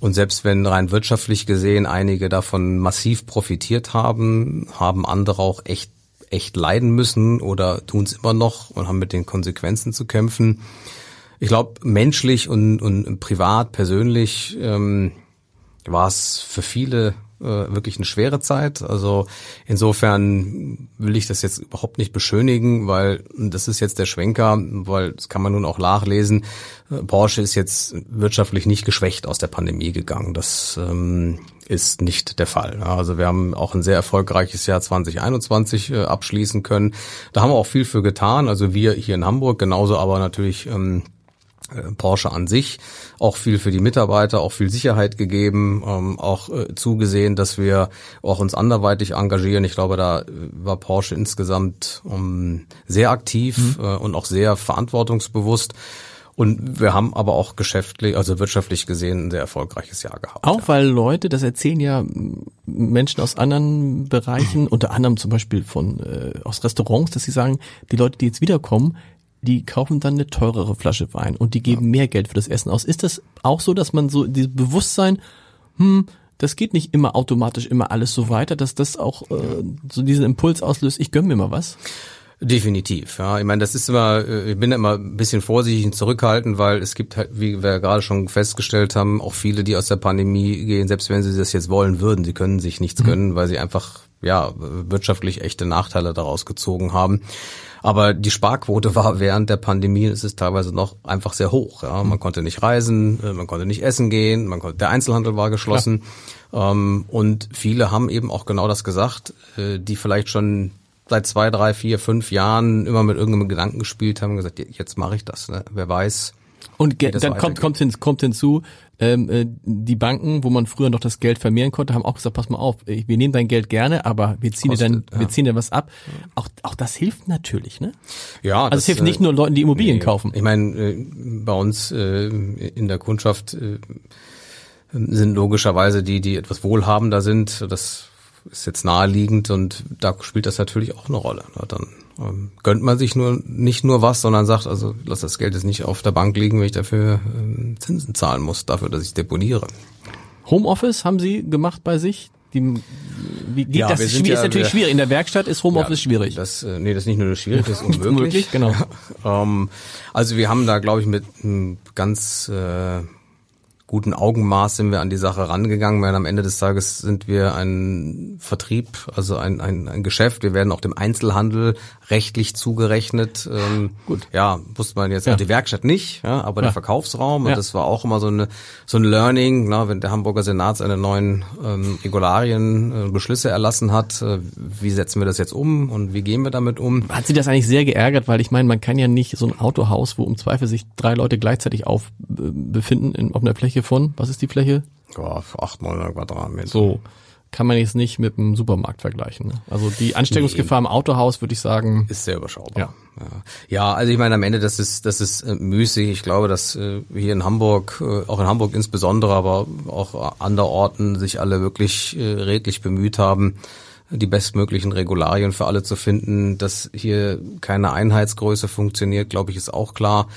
und selbst wenn rein wirtschaftlich gesehen einige davon massiv profitiert haben, haben andere auch echt echt leiden müssen oder tun es immer noch und haben mit den Konsequenzen zu kämpfen. Ich glaube, menschlich und, und privat, persönlich ähm, war es für viele äh, wirklich eine schwere Zeit. Also insofern will ich das jetzt überhaupt nicht beschönigen, weil das ist jetzt der Schwenker, weil das kann man nun auch nachlesen. Äh, Porsche ist jetzt wirtschaftlich nicht geschwächt aus der Pandemie gegangen. Das ähm, ist nicht der Fall. Also wir haben auch ein sehr erfolgreiches Jahr 2021 äh, abschließen können. Da haben wir auch viel für getan. Also wir hier in Hamburg genauso, aber natürlich ähm, äh, Porsche an sich auch viel für die Mitarbeiter, auch viel Sicherheit gegeben, ähm, auch äh, zugesehen, dass wir auch uns anderweitig engagieren. Ich glaube, da äh, war Porsche insgesamt ähm, sehr aktiv mhm. äh, und auch sehr verantwortungsbewusst. Und wir haben aber auch geschäftlich, also wirtschaftlich gesehen, ein sehr erfolgreiches Jahr gehabt. Auch ja. weil Leute, das erzählen ja Menschen aus anderen Bereichen, unter anderem zum Beispiel von äh, aus Restaurants, dass sie sagen, die Leute, die jetzt wiederkommen, die kaufen dann eine teurere Flasche Wein und die geben ja. mehr Geld für das Essen aus. Ist das auch so, dass man so dieses Bewusstsein, hm, das geht nicht immer automatisch immer alles so weiter, dass das auch äh, so diesen Impuls auslöst, ich gönn mir mal was? Definitiv, ja. Ich meine, das ist immer, äh, ich bin immer ein bisschen vorsichtig und zurückhaltend, weil es gibt halt, wie wir gerade schon festgestellt haben, auch viele, die aus der Pandemie gehen, selbst wenn sie das jetzt wollen würden, sie können sich nichts mhm. gönnen, weil sie einfach, ja, wirtschaftlich echte Nachteile daraus gezogen haben. Aber die Sparquote war während der Pandemie, es ist teilweise noch einfach sehr hoch. Ja. Man konnte nicht reisen, äh, man konnte nicht essen gehen, man konnte, der Einzelhandel war geschlossen. Ja. Ähm, und viele haben eben auch genau das gesagt, äh, die vielleicht schon seit zwei, drei, vier, fünf Jahren immer mit irgendeinem Gedanken gespielt haben und gesagt, jetzt mache ich das. Ne? Wer weiß. Und dann kommt, kommt, hin, kommt hinzu, ähm, äh, die Banken, wo man früher noch das Geld vermehren konnte, haben auch gesagt, pass mal auf, wir nehmen dein Geld gerne, aber wir ziehen Kostet, dir dann, ja. wir ziehen dir was ab. Auch, auch das hilft natürlich, ne? Ja. Also das, es hilft nicht nur Leuten, die Immobilien nee, kaufen. Ich meine, äh, bei uns äh, in der Kundschaft äh, sind logischerweise die, die etwas wohlhabender sind. Das ist jetzt naheliegend und da spielt das natürlich auch eine Rolle. Ne? Dann ähm, gönnt man sich nur nicht nur was, sondern sagt, also lass das Geld jetzt nicht auf der Bank liegen, wenn ich dafür ähm, Zinsen zahlen muss, dafür, dass ich deponiere. Homeoffice haben Sie gemacht bei sich? Die, wie geht ja, das? Ist, ja, natürlich schwierig. In der Werkstatt ist Homeoffice ja, schwierig. Das, äh, nee, das ist nicht nur schwierig, das ist unmöglich. unmöglich genau. ähm, also wir haben da, glaube ich, mit einem ganz äh, guten Augenmaß sind wir an die Sache rangegangen, weil am Ende des Tages sind wir ein Vertrieb, also ein, ein, ein Geschäft. Wir werden auch dem Einzelhandel rechtlich zugerechnet. Ähm, Gut. Ja, wusste man jetzt, ja. die Werkstatt nicht, ja, aber ja. der Verkaufsraum. Und ja. das war auch immer so, eine, so ein Learning, na, wenn der Hamburger Senat seine neuen ähm, Regularien, äh, Beschlüsse erlassen hat, äh, wie setzen wir das jetzt um und wie gehen wir damit um? Hat Sie das eigentlich sehr geärgert, weil ich meine, man kann ja nicht so ein Autohaus, wo im Zweifel sich drei Leute gleichzeitig auf äh, befinden in, auf einer Fläche Fläche von, was ist die Fläche? Ja, 8, 900 Quadratmeter. So. Kann man jetzt nicht mit einem Supermarkt vergleichen. Ne? Also die Ansteckungsgefahr nee. im Autohaus, würde ich sagen. Ist sehr überschaubar. Ja. ja. Ja, also ich meine, am Ende, das ist, das ist äh, müßig. Ich glaube, dass äh, hier in Hamburg, äh, auch in Hamburg insbesondere, aber auch anderorten sich alle wirklich äh, redlich bemüht haben, die bestmöglichen Regularien für alle zu finden. Dass hier keine Einheitsgröße funktioniert, glaube ich, ist auch klar.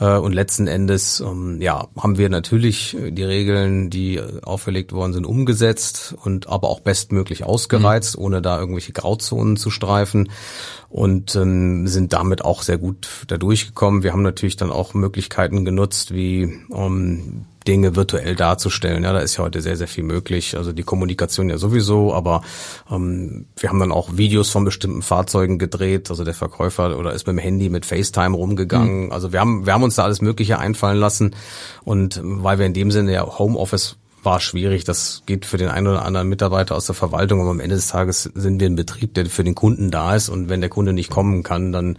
Äh, und letzten Endes, ähm, ja, haben wir natürlich äh, die Regeln, die äh, aufgelegt worden sind, umgesetzt und aber auch bestmöglich ausgereizt, mhm. ohne da irgendwelche Grauzonen zu streifen und ähm, sind damit auch sehr gut da durchgekommen. Wir haben natürlich dann auch Möglichkeiten genutzt, wie ähm, Dinge virtuell darzustellen. Ja, da ist ja heute sehr, sehr viel möglich. Also die Kommunikation ja sowieso, aber ähm, wir haben dann auch Videos von bestimmten Fahrzeugen gedreht. Also der Verkäufer oder ist mit dem Handy mit FaceTime rumgegangen. Mhm. Also wir haben, wir haben uns da alles Mögliche einfallen lassen. Und weil wir in dem Sinne ja Homeoffice war schwierig. Das geht für den einen oder anderen Mitarbeiter aus der Verwaltung, aber am Ende des Tages sind wir ein Betrieb, der für den Kunden da ist. Und wenn der Kunde nicht kommen kann, dann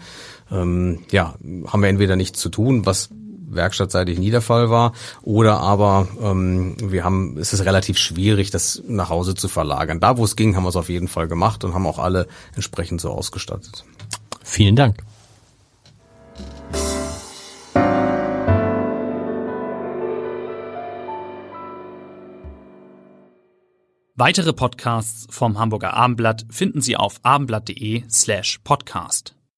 ähm, ja, haben wir entweder nichts zu tun, was werkstattseitig nie der Fall war, oder aber ähm, wir haben, es ist relativ schwierig, das nach Hause zu verlagern. Da, wo es ging, haben wir es auf jeden Fall gemacht und haben auch alle entsprechend so ausgestattet. Vielen Dank. Weitere Podcasts vom Hamburger Abendblatt finden Sie auf abendblatt.de slash podcast.